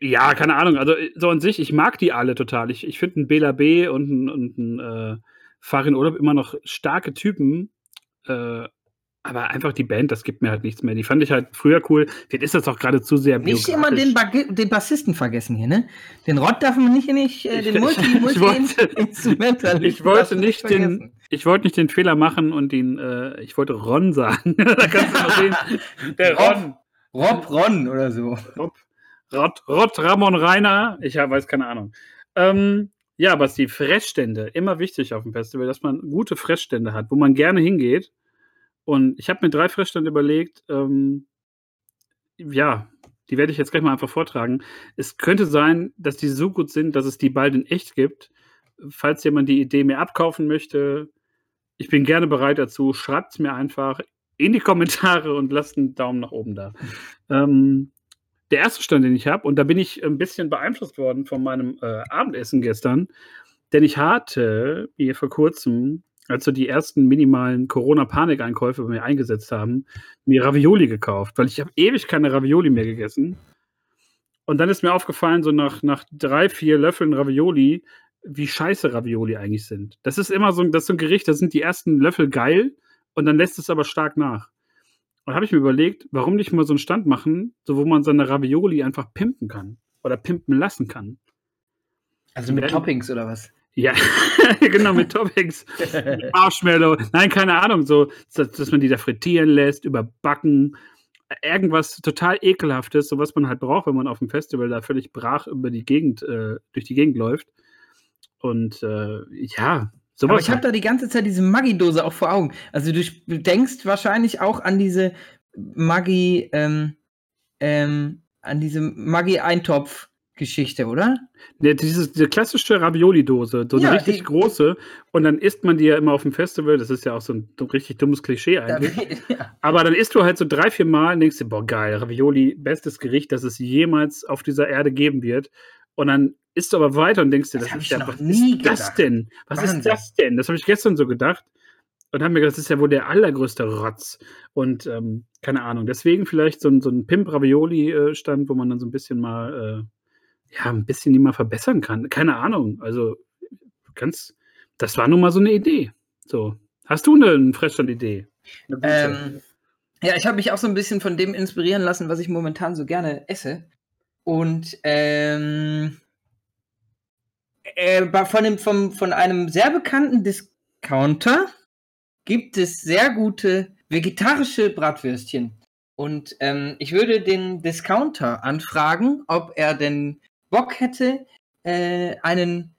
ja, keine Ahnung. Also, so an sich, ich mag die alle total. Ich, ich finde einen Bela B und einen, und einen äh, Farin Urlaub immer noch starke Typen. Äh, aber einfach die Band, das gibt mir halt nichts mehr. Die fand ich halt früher cool. Vielleicht ist das auch gerade zu sehr Nicht immer den. Ba- den Bassisten vergessen hier, ne? Den Rott darf man nicht, nicht äh, den Ich- Multi, ich Ich wollte den, vergessen. ich wollte nicht den Fehler machen und ihn, äh, ich wollte Ron sagen. da kannst du mal sehen. Der Ron. Rob Ron oder so. Rob, Rott, Rott, Ramon Rainer. Ich hab, weiß keine Ahnung. Ähm, ja, Basti, Fressstände. Immer wichtig auf dem Festival, dass man gute Fressstände hat, wo man gerne hingeht. Und ich habe mir drei Fressstände überlegt. Ähm, ja, die werde ich jetzt gleich mal einfach vortragen. Es könnte sein, dass die so gut sind, dass es die bald in echt gibt. Falls jemand die Idee mir abkaufen möchte, ich bin gerne bereit dazu. Schreibt es mir einfach in die Kommentare und lasst einen Daumen nach oben da. Ähm, der erste Stand, den ich habe, und da bin ich ein bisschen beeinflusst worden von meinem äh, Abendessen gestern, denn ich hatte mir vor kurzem, als so die ersten minimalen Corona-Panikeinkäufe bei mir eingesetzt haben, mir Ravioli gekauft, weil ich habe ewig keine Ravioli mehr gegessen. Und dann ist mir aufgefallen, so nach, nach drei, vier Löffeln Ravioli, wie scheiße Ravioli eigentlich sind. Das ist immer so, ein- das ist so ein Gericht, da sind die ersten Löffel geil und dann lässt es aber stark nach. Und habe ich mir überlegt, warum nicht mal so einen Stand machen, so wo man seine Ravioli einfach pimpen kann oder pimpen lassen kann. Also mit. Toppings oder was? Ja, genau, mit Toppings, mit Marshmallow. Nein, keine Ahnung, so, dass, dass man die da frittieren lässt, überbacken. Irgendwas total ekelhaftes, so was man halt braucht, wenn man auf dem Festival da völlig brach über die Gegend, äh, durch die Gegend läuft. Und äh, ja, sowas. Aber ich habe halt. da die ganze Zeit diese Maggi-Dose auch vor Augen. Also du denkst wahrscheinlich auch an diese Maggi, ähm, ähm, an diese Maggi-Eintopf-Geschichte, oder? Ja, dieses, diese klassische Ravioli-Dose, so eine Ja, richtig die- große. Und dann isst man die ja immer auf dem Festival. Das ist ja auch so ein richtig dummes Klischee eigentlich. ja. Aber dann isst du halt so drei, vier Mal und denkst dir, boah, geil, Ravioli, bestes Gericht, das es jemals auf dieser Erde geben wird. Und dann isst du aber weiter und denkst dir, Das das, ist ja, noch was nie ist das gedacht. denn? Was Wahnsinn. ist das denn? Das habe ich gestern so gedacht. Und habe mir gedacht, das ist ja wohl der allergrößte Rotz. Und ähm, keine Ahnung, deswegen vielleicht so ein, so ein Pimp-Ravioli-Stand, wo man dann so ein bisschen mal, äh, ja, ein bisschen die mal verbessern kann. Keine Ahnung. Also ganz, das war nun mal so eine Idee. So. Hast du eine, eine Fressstand-Idee? Ähm, ja, ich habe mich auch so ein bisschen von dem inspirieren lassen, was ich momentan so gerne esse. Und ähm, äh, von, dem, vom, von einem sehr bekannten Discounter gibt es sehr gute vegetarische Bratwürstchen. Und ähm, ich würde den Discounter anfragen, ob er denn Bock hätte, äh, einen,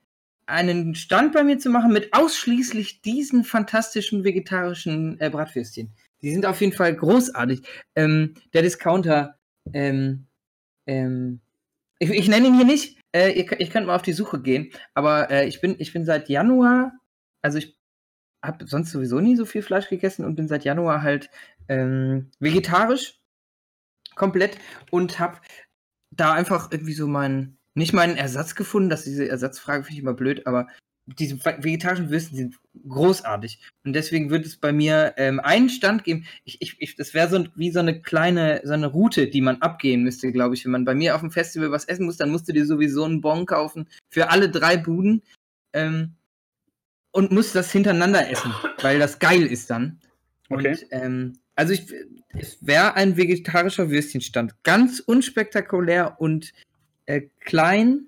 einen Stand bei mir zu machen mit ausschließlich diesen fantastischen vegetarischen äh, Bratwürstchen. Die sind auf jeden Fall großartig. Ähm, der Discounter, ähm, ähm, ich, ich nenne ihn hier nicht. Äh, könnt- ich könnt mal auf die Suche gehen. Aber äh, ich, bin, ich bin seit Januar, also ich habe sonst sowieso nie so viel Fleisch gegessen und bin seit Januar halt ähm, vegetarisch komplett und habe da einfach irgendwie so meinen, nicht meinen Ersatz gefunden. dass diese Ersatzfrage finde ich immer blöd, aber diese ve- vegetarischen Würsten sind großartig. Und deswegen wird es bei mir ähm, einen Stand geben. Ich, ich, ich, das wäre so wie so eine kleine, so eine Route, die man abgehen müsste, glaube ich. Wenn man bei mir auf dem Festival was essen muss, dann musst du dir sowieso einen Bon kaufen für alle drei Buden. Ähm, und musst das hintereinander essen, weil das geil ist dann. Okay. Und, ähm, also ich, es wäre ein vegetarischer Würstchenstand. Ganz unspektakulär und äh, klein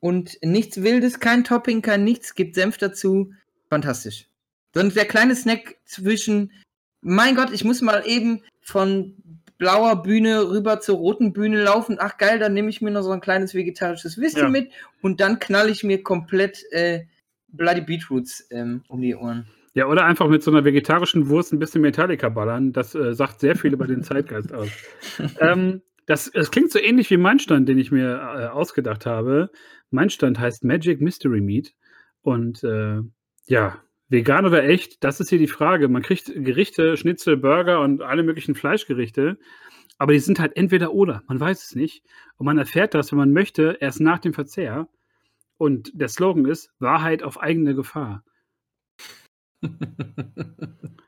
und nichts Wildes, kein Topping, kein nichts, gibt Senf dazu. Fantastisch. Sonst der kleine Snack zwischen, mein Gott, ich muss mal eben von blauer Bühne rüber zur roten Bühne laufen. Ach geil, dann nehme ich mir noch so ein kleines vegetarisches Würstchen Ja. mit und dann knall ich mir komplett äh, Bloody Beetroots ähm, um die Ohren. Ja, oder einfach mit so einer vegetarischen Wurst ein bisschen Metallica ballern. Das äh, sagt sehr viel über den Zeitgeist aus. ähm, das, das klingt so ähnlich wie mein Stand, den ich mir äh, ausgedacht habe. Mein Stand heißt Magic Mystery Meat. Und äh, ja, vegan oder echt, das ist hier die Frage. Man kriegt Gerichte, Schnitzel, Burger und alle möglichen Fleischgerichte. Aber die sind halt entweder oder. Man weiß es nicht. Und man erfährt das, wenn man möchte, erst nach dem Verzehr. Und der Slogan ist Wahrheit auf eigene Gefahr.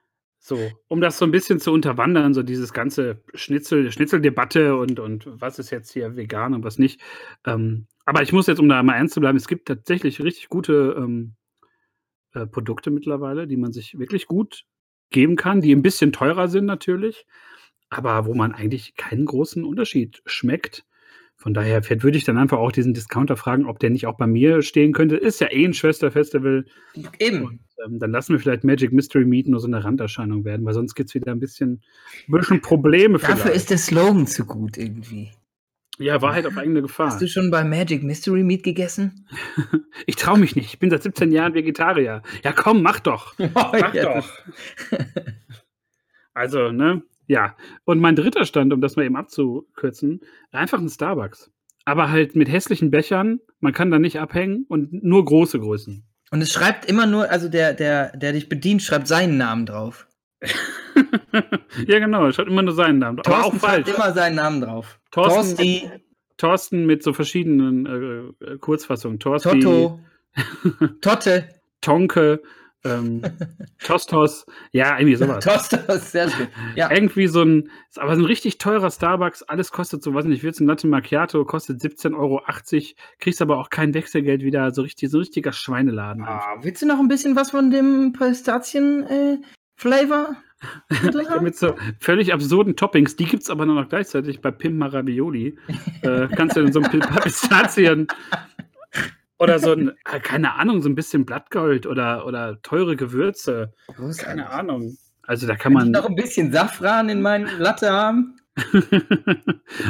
So, um das so ein bisschen zu unterwandern, so dieses ganze Schnitzel, Schnitzeldebatte und, und was ist jetzt hier vegan und was nicht. Ähm, aber ich muss jetzt, um da mal ernst zu bleiben, es gibt tatsächlich richtig gute ähm, äh, Produkte mittlerweile, die man sich wirklich gut geben kann, die ein bisschen teurer sind natürlich, aber wo man eigentlich keinen großen Unterschied schmeckt. Von daher vielleicht würde ich dann einfach auch diesen Discounter fragen, ob der nicht auch bei mir stehen könnte. Ist ja eh ein Schwesterfestival. Eben. Und ähm, dann lassen wir vielleicht Magic Mystery Meat nur so eine Randerscheinung werden, weil sonst gibt es wieder ein bisschen, bisschen Probleme Dafür vielleicht. ist der Slogan zu gut irgendwie. ja, Wahrheit auf eigene Gefahr. Hast du schon bei Magic Mystery Meat gegessen? Ich traue mich nicht. Ich bin seit 17 Jahren Vegetarier. Ja, komm, mach doch. Mach Ja, doch. Also, ne? Ja. Und mein dritter Stand, um das mal eben abzukürzen, einfach ein Starbucks. Aber halt mit hässlichen Bechern. Man kann da nicht abhängen und nur große Größen. Und es schreibt immer nur, also der, der, der dich bedient, schreibt seinen Namen drauf. ja, genau. Schaut immer nur seinen Namen. Aber auch falsch. schreibt immer seinen Namen drauf. Thorsten- Torsti, Thorsten mit so verschiedenen äh, äh, Kurzfassungen. Thorsten, Toto, Totte, Tonke, ähm, Tostos. Ja, irgendwie sowas. Tostos, sehr schön. Ja, Irgendwie so ein, aber so ein richtig teurer Starbucks. Alles kostet so, weiß nicht, ich will ein Latte Macchiato, kostet 17,80 Euro. Kriegst aber auch kein Wechselgeld wieder. So richtig, so ein richtiger Schweineladen. einfach. ah, willst du noch ein bisschen was von dem Pistazien-Flavor? Ja, Mit so völlig absurden Toppings. Die gibt es aber nur noch gleichzeitig bei Pim Maravioli. äh, kannst du dann so ein paar Pistazien oder so ein, äh, keine Ahnung, so ein bisschen Blattgold oder, oder teure Gewürze. Keine Ahnung. Also da kann man. noch ein bisschen Safran in meinen Latte haben?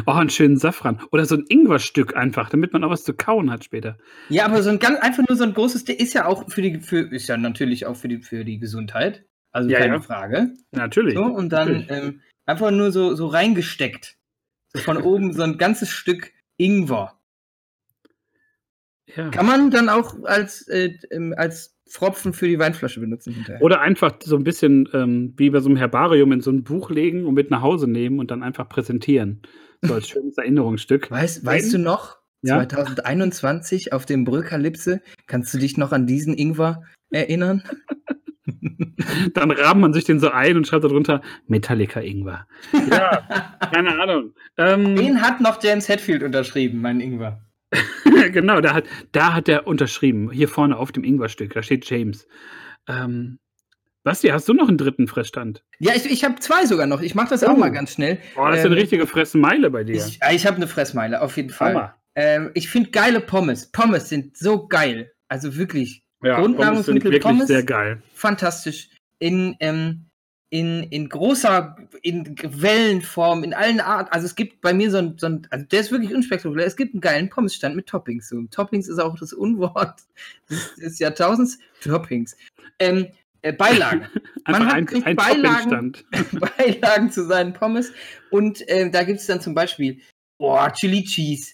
oh, einen schönen Safran. Oder so ein Ingwerstück einfach, damit man auch was zu kauen hat später. Ja, aber so ein ganz, einfach nur so ein großes, der ist ja auch für die, für, ist ja natürlich auch für die, für die Gesundheit. Also Ja, keine ja. Frage. Natürlich. So, und dann ähm, einfach nur so, so reingesteckt. So von oben so ein ganzes Stück Ingwer. Ja. Kann man dann auch als, äh, ähm, als Pfropfen für die Weinflasche benutzen hinterher. Oder einfach so ein bisschen ähm, wie bei so einem Herbarium in so ein Buch legen und mit nach Hause nehmen und dann einfach präsentieren. So als schönes Erinnerungsstück. Weißt, weißt du noch? Ja. 2021 auf dem Brökalypse, kannst du dich noch an diesen Ingwer erinnern? Dann rabt man sich den so ein und schreibt darunter Metallica Ingwer. Ja, keine Ahnung. Ähm, Den hat noch James Hetfield unterschrieben, mein Ingwer. genau, da hat, da hat er unterschrieben. Hier vorne auf dem Ingwerstück, da steht James. Ähm, Basti, hast du noch einen dritten Fressstand? Ja, ich, ich habe zwei sogar noch. Ich mache das auch Oh. mal ganz schnell. Boah, das ist Ähm, eine richtige Fressmeile bei dir. Ich, ich habe eine Fressmeile, auf jeden Fall. Ähm, ich finde geile Pommes. Pommes sind so geil. Also wirklich Ja, Grundnahrungsmittel, Pommes sind wirklich Pommes. sehr geil. fantastisch. In, ähm, in, in großer, in Wellenform, in allen Arten. Also es gibt bei mir so ein, so ein also der ist wirklich unspektakulär. Es gibt einen geilen Pommesstand mit Toppings. So, Toppings ist auch das Unwort des, des Jahrtausends. Toppings. Ähm, Äh, Beilagen. Einfach hat- ein, ein Beilagen. Beilagen zu seinen Pommes. Und äh, da gibt es dann zum Beispiel oh, Chili Cheese,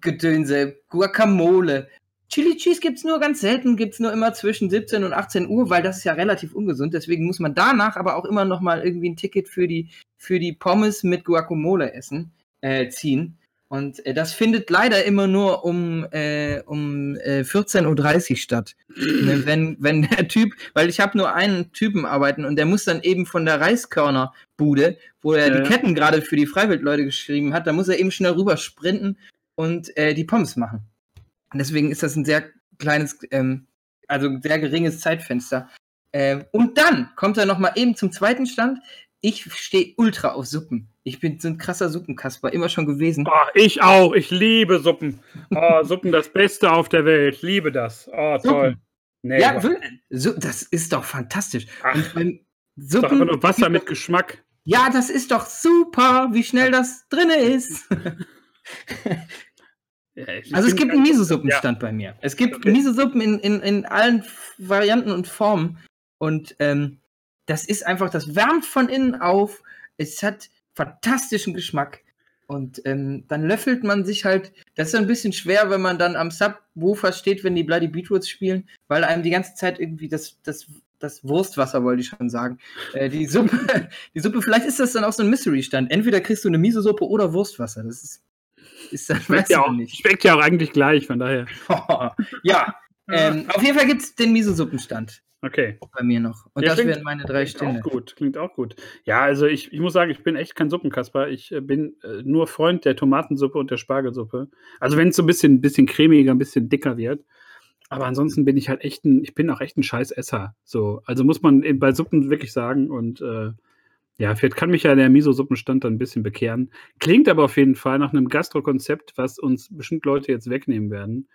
Gedönse, Guacamole. Chili Cheese gibt es nur ganz selten, gibt es nur immer zwischen 17 und 18 Uhr, weil das ist ja relativ ungesund. Deswegen muss man danach aber auch immer noch mal irgendwie ein Ticket für die, für die Pommes mit Guacamole essen, äh, ziehen. Und äh, das findet leider immer nur um, äh, um äh, 14.30 Uhr statt. Ne, wenn, wenn der Typ, weil ich habe nur einen Typen arbeiten und der muss dann eben von der Reiskörnerbude, wo er Ja, die. Ketten gerade für die Freiwildleute geschrieben hat, da muss er eben schnell rüber sprinten und äh, die Pommes machen. Deswegen ist das ein sehr kleines, ähm, also ein sehr geringes Zeitfenster. Ähm, und dann kommt er noch mal eben zum zweiten Stand. Ich stehe ultra auf Suppen. Ich bin so ein krasser Suppenkasper, immer schon gewesen. Oh, ich auch. Ich liebe Suppen. Oh, Suppen, das Beste auf der Welt. Liebe das. Oh, toll. Suppen. Nee, ja, so, das ist doch fantastisch. Ach, Und beim ist doch nur Wasser mit Geschmack. Ja, das ist doch super, wie schnell das drinne ist. Ja, Also es gibt einen Miso-Suppenstand bei mir. Es gibt Okay. Miso-Suppen in, in, in allen Varianten und Formen. Und ähm, das ist einfach, das wärmt von innen auf. Es hat fantastischen Geschmack. Und ähm, dann löffelt man sich halt, das ist ein bisschen schwer, wenn man dann am Subwoofer steht, wenn die Bloody Beetroots spielen, weil einem die ganze Zeit irgendwie das, das, das Wurstwasser, wollte ich schon sagen. Äh, die Suppe, die Suppe, vielleicht ist das dann auch so ein Mystery-Stand. Entweder kriegst du eine Miso-Suppe oder Wurstwasser. Das ist, ist dann Schmeckt ja, auch, schmeckt ja auch eigentlich gleich, von daher. ja, ähm, auf jeden Fall gibt es den Miso-Suppenstand Okay. bei mir noch. Und Ja, das klingt- wären meine drei Klingt Stände. auch gut, klingt auch gut. Ja, also ich, ich muss sagen, ich bin echt kein Suppenkasper. Ich äh, bin äh, nur Freund der Tomatensuppe und der Spargelsuppe. Also wenn es so ein bisschen, bisschen cremiger, ein bisschen dicker wird. Aber ansonsten bin ich halt echt ein, ich bin auch echt ein scheiß Esser. So, also muss man eben bei Suppen wirklich sagen. Und äh, ja, vielleicht kann mich ja der Miso-Suppenstand dann ein bisschen bekehren. Klingt aber auf jeden Fall nach einem Gastro-Konzept, was uns bestimmt Leute jetzt wegnehmen werden.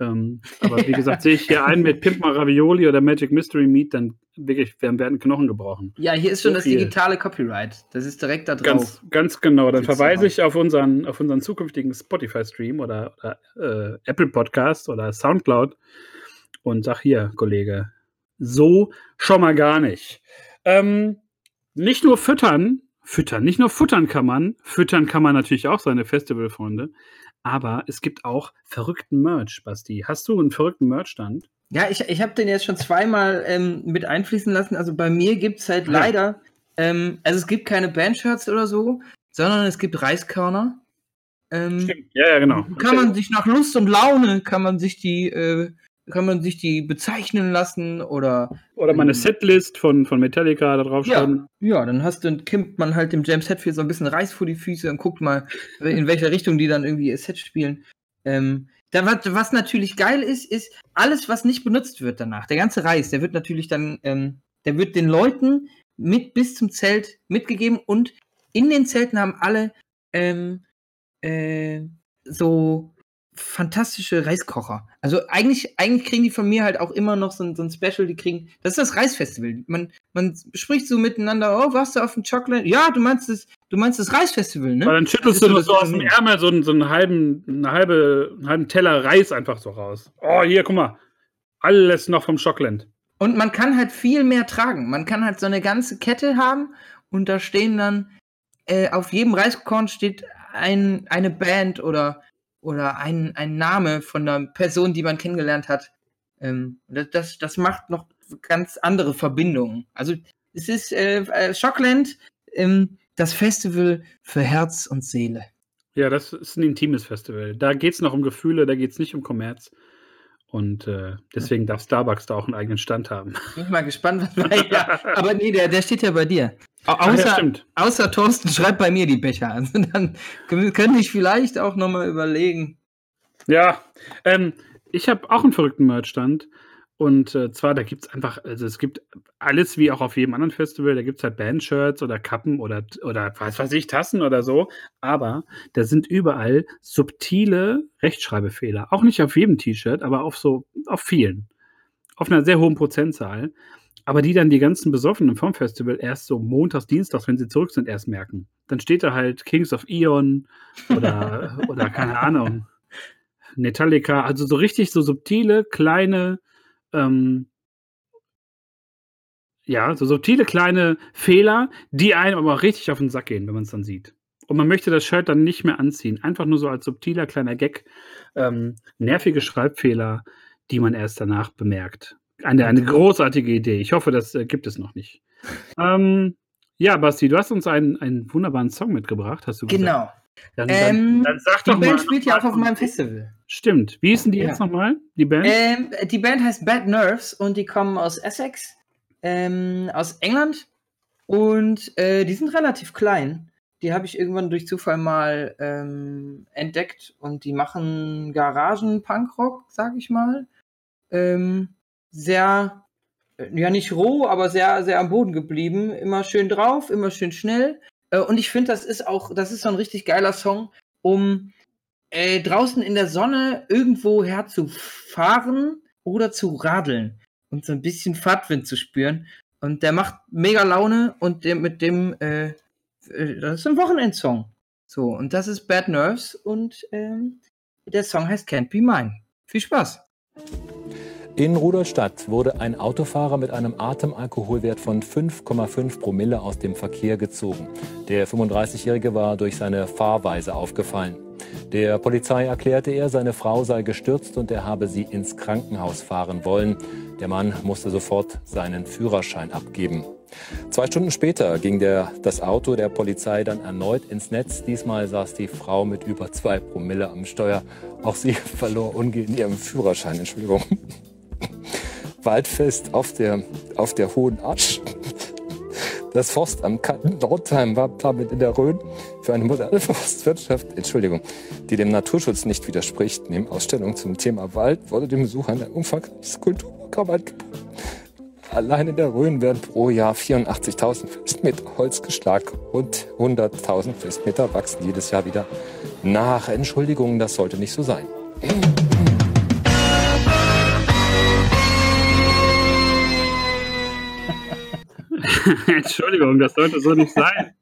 Ähm, aber wie gesagt, sehe ich hier einen mit Pimp My Ravioli oder Magic Mystery Meat, dann wirklich werden, werden Knochen gebrochen. Ja, hier ist schon So das viel. digitale Copyright. Das ist direkt da drauf. Ganz, ganz genau. Dann verweise ich auf unseren, auf unseren zukünftigen Spotify-Stream oder, oder äh, Apple Podcast oder Soundcloud und sag hier, Kollege, so schon mal gar nicht. Ähm, nicht nur füttern, füttern, nicht nur futtern kann man, füttern kann man natürlich auch seine Festivalfreunde, aber es gibt auch verrückten Merch, Basti. Hast du einen verrückten Merch-Stand? Ja, ich, ich habe den jetzt schon zweimal ähm, mit einfließen lassen. Also bei mir gibt es halt Ja. leider, ähm, also es gibt keine Bandshirts oder so, sondern es gibt Reiskörner. Ähm, Ja, ja, genau. Kann man sich nach Lust und Laune, kann man sich die, äh, kann man sich die bezeichnen lassen oder Oder mal eine Mhm. Setlist von, von Metallica da drauf schreiben. Ja, dann hast du, kimmt man halt dem James Hetfield so ein bisschen Reis vor die Füße und guckt mal, in welcher Richtung die dann irgendwie ihr Set spielen. Ähm, da, was, was natürlich geil ist, ist alles, was nicht benutzt wird danach. Der ganze Reis, der wird natürlich dann, ähm, der wird den Leuten mit bis zum Zelt mitgegeben und in den Zelten haben alle ähm, äh, so fantastische Reiskocher. Also eigentlich, eigentlich kriegen die von mir halt auch immer noch so ein, so ein Special, die kriegen, das ist das Reisfestival. Man, man spricht so miteinander, oh, warst du auf dem Chocolate? Ja, du meinst das, du meinst das Reisfestival, ne? Weil dann schüttelst Das du so so aus dem. Ärmel so einen, so einen halben, eine halbe, einen halben Teller Reis einfach so raus. Oh, hier, guck mal. Alles noch vom Schockland. Und man kann halt viel mehr tragen. Man kann halt so eine ganze Kette haben und da stehen dann, äh, auf jedem Reiskorn steht ein, eine Band oder, oder ein, ein Name von einer Person, die man kennengelernt hat. Ähm, das, das, macht noch ganz andere Verbindungen. Also es ist äh, äh, Schockland, ähm, das Festival für Herz und Seele. Ja, das ist ein intimes Festival. Da geht es noch um Gefühle, da geht es nicht um Kommerz. Und äh, deswegen darf Starbucks da auch einen eigenen Stand haben. Bin ich mal gespannt, was bei ja, Aber nee, der, der steht ja bei dir. Au- Ach ja, Außer, stimmt. außer Thorsten schreibt bei mir die Becher. Also dann könnte ich vielleicht auch nochmal überlegen. Ja, ähm, ich habe auch einen verrückten Merch-Stand. Und äh, zwar, da gibt es einfach, also es gibt alles wie auch auf jedem anderen Festival, da gibt es halt Bandshirts oder Kappen oder, oder was weiß ich, Tassen oder so. Aber da sind überall subtile Rechtschreibfehler. Auch nicht auf jedem T-Shirt, aber auf so, auf vielen. Auf einer sehr hohen Prozentzahl. Aber die dann die ganzen Besoffenen vom Festival erst so montags, dienstags, wenn sie zurück sind, erst merken. Dann steht da halt Kings of Eon oder, oder keine Ahnung. Metallica, also so richtig so subtile, kleine, ähm, Ja, so subtile kleine Fehler, die einem aber auch richtig auf den Sack gehen, wenn man es dann sieht. Und man möchte das Shirt dann nicht mehr anziehen. Einfach nur so als subtiler kleiner Gag. Ähm, nervige Schreibfehler, die man erst danach bemerkt. Eine, eine großartige Idee. Ich hoffe, das äh, gibt es noch nicht. ähm, ja, Basti, du hast uns einen, einen wunderbaren Song mitgebracht, hast du gesagt. Genau. Dann, Ähm, dann, dann sag Die doch mal. Band spielt ja auch auf mal- meinem Festival. Stimmt. Wie hießen die Ja. jetzt nochmal? Die Band? Ähm, die Band heißt Bad Nerves und die kommen aus Essex, ähm, aus England. Und äh, die sind relativ klein. Die habe ich irgendwann durch Zufall mal ähm, entdeckt und die machen Garagen-Punkrock, sag ich mal. Ähm, sehr, äh, ja nicht roh, aber sehr, sehr am Boden geblieben. Immer schön drauf, immer schön schnell. Äh, und ich finde, das ist auch, das ist so ein richtig geiler Song, um äh, draußen in der Sonne irgendwo herzufahren oder zu radeln und so ein bisschen Fahrtwind zu spüren. Und der macht mega Laune und der, mit dem, äh, äh, das ist ein Wochenendsong. So, und das ist Bad Nerves und ähm, der Song heißt Can't Be Mine. Viel Spaß. In Rudolstadt wurde ein Autofahrer mit einem Atemalkoholwert von 5,5 Promille aus dem Verkehr gezogen. Der 35-Jährige war durch seine Fahrweise aufgefallen. Der Polizei erklärte er, seine Frau sei gestürzt und er habe sie ins Krankenhaus fahren wollen. Der Mann musste sofort seinen Führerschein abgeben. Zwei Stunden später ging der, das Auto der Polizei dann erneut ins Netz. Diesmal saß die Frau mit über zwei Promille am Steuer. Auch sie verlor umgehend ihren Führerschein. Entschuldigung. Waldfest auf der, auf der Hohen Asch. Das Forstamt Nordheim war damit in der Rhön für eine moderne Forstwirtschaft, Entschuldigung, die dem Naturschutz nicht widerspricht. Neben Ausstellung zum Thema Wald wurde dem Besuchern ein umfangreiches Kulturprogramm angeboten. Allein in der Rhön werden pro Jahr 84.000 Festmeter Holz geschlagen und 100.000 Festmeter wachsen jedes Jahr wieder nach. Entschuldigung, das sollte nicht so sein. Entschuldigung, das sollte so nicht sein.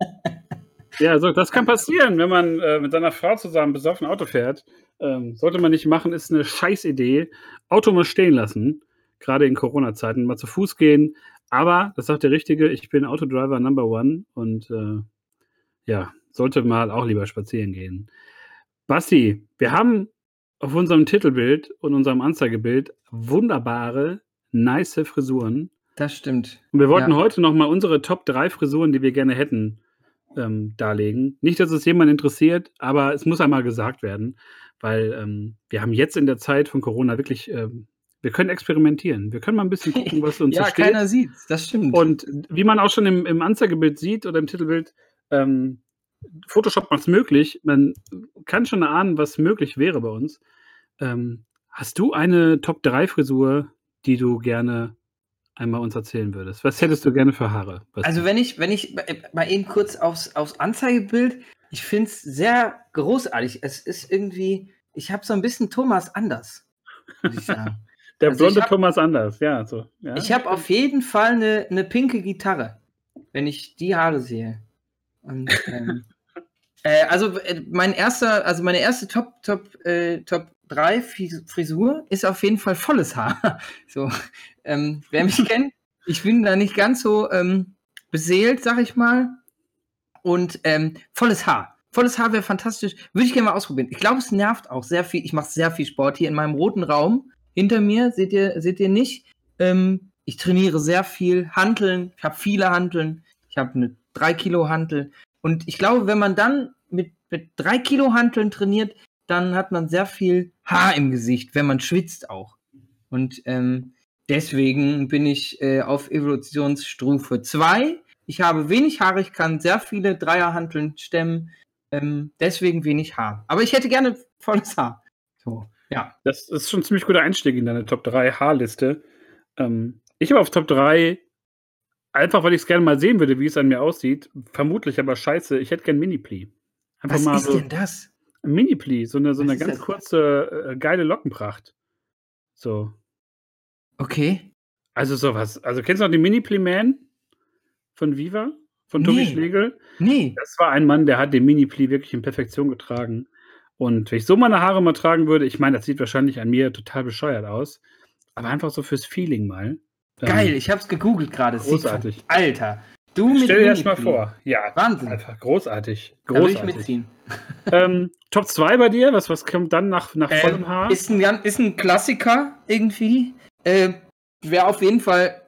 Ja, so, das kann passieren, wenn man äh, mit seiner Frau zusammen besoffen Auto fährt. Ähm, sollte man nicht machen, ist eine Scheißidee. Auto mal stehen lassen, gerade in Corona-Zeiten, mal zu Fuß gehen. Aber, das sagt der Richtige, ich bin Autodriver Number One und äh, ja, sollte mal auch lieber spazieren gehen. Basti, wir haben auf unserem Titelbild und unserem Anzeigebild wunderbare, nice Frisuren. Das stimmt. Und wir wollten Ja. heute noch mal unsere Top 3 Frisuren, die wir gerne hätten, ähm, darlegen. Nicht, dass es jemand interessiert, aber es muss einmal gesagt werden, weil ähm, wir haben jetzt in der Zeit von Corona wirklich, ähm, wir können experimentieren. Wir können mal ein bisschen gucken, was uns ja, so steht. keiner sieht's. Das stimmt. Und wie man auch schon im, im Anzeigebild sieht oder im Titelbild, ähm, Photoshop macht es möglich. Man kann schon ahnen, was möglich wäre bei uns. Ähm, hast du eine Top 3 Frisur, die du gerne einmal uns erzählen würdest? Was hättest du gerne für Haare? Was Also wenn ich, wenn ich mal eben kurz aufs, aufs Anzeigebild, ich finde es sehr großartig. Es ist irgendwie, ich habe so ein bisschen Thomas anders, der also blonde hab- Thomas Anders, ja. So, ja. ich habe auf jeden Fall eine, eine pinke Gitarre, wenn ich die Haare sehe. Und, ähm, äh, also äh, mein erster, also meine erste Top, Top, äh, Top 3 Frisur ist auf jeden Fall volles Haar. So, ähm, wer mich kennt, ich bin da nicht ganz so ähm, beseelt, sag ich mal. Und ähm, volles Haar. Volles Haar wäre fantastisch. Würde ich gerne mal ausprobieren. Ich glaube, es nervt auch sehr viel. Ich mache sehr viel Sport hier in meinem roten Raum. Hinter mir seht ihr, seht ihr nicht. Ähm, ich trainiere sehr viel. Hanteln. Ich habe viele Hanteln. Ich habe eine 3 Kilo Hantel. Und ich glaube, wenn man dann mit, mit 3 Kilo Hanteln trainiert, dann hat man sehr viel Haar im Gesicht, wenn man schwitzt auch. Und ähm, deswegen bin ich äh, auf Evolutionsstufe 2. Ich habe wenig Haare, ich kann sehr viele Dreierhanteln stemmen. Ähm, deswegen wenig Haar. Aber ich hätte gerne volles Haar. So, ja. Das ist schon ein ziemlich guter Einstieg in deine Top 3 Haarliste. Ähm, ich habe auf Top 3, einfach weil ich es gerne mal sehen würde, wie es an mir aussieht, vermutlich aber scheiße, ich hätte gern Mini-Pli. Einfach Was mal ist so denn das? Mini-Pli, so eine, so eine ganz kurze, äh, geile Lockenpracht. So. Okay. Also sowas. Also kennst du noch den Mini-Pli-Man von Viva? Von Tobi Nee. Schlegel? Nee. Das war ein Mann, der hat den Mini-Pli wirklich in Perfektion getragen. Und wenn ich so meine Haare mal tragen würde, ich meine, das sieht wahrscheinlich an mir total bescheuert aus, aber einfach so fürs Feeling mal. Geil, ich hab's gegoogelt gerade. Sieht- Großartig. Alter. Du mit Stell dir das mal vor. Ja, Wahnsinn. einfach großartig. Da will ich Großartig. mitziehen. Ähm, Top 2 bei dir? Was, was kommt dann nach, nach vollem Ähm, Haar? ist, ein, ist ein Klassiker irgendwie. Äh, Wäre auf jeden Fall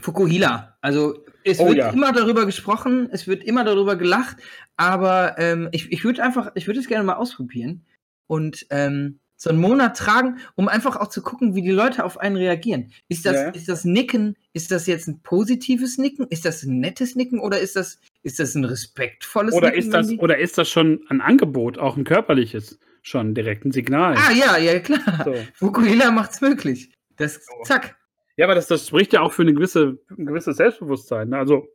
Fukuhila. Also es Oh wird ja. immer darüber gesprochen, es wird immer darüber gelacht, aber ähm, ich, ich würde einfach, ich würde es gerne mal ausprobieren und ähm, so einen Monat tragen, um einfach auch zu gucken, wie die Leute auf einen reagieren. Ist das, Ja. ist das Nicken, ist das jetzt ein positives Nicken? Ist das ein nettes Nicken oder ist das, ist das ein respektvolles oder, Nicken? ist das, die- oder ist das schon ein Angebot, auch ein körperliches, schon direkt ein Signal? Ah ja, ja klar. So. Fukuhila macht's möglich. Das, zack. Ja, aber das, das spricht ja auch für eine gewisse, ein gewisses Selbstbewusstsein. Ne? Also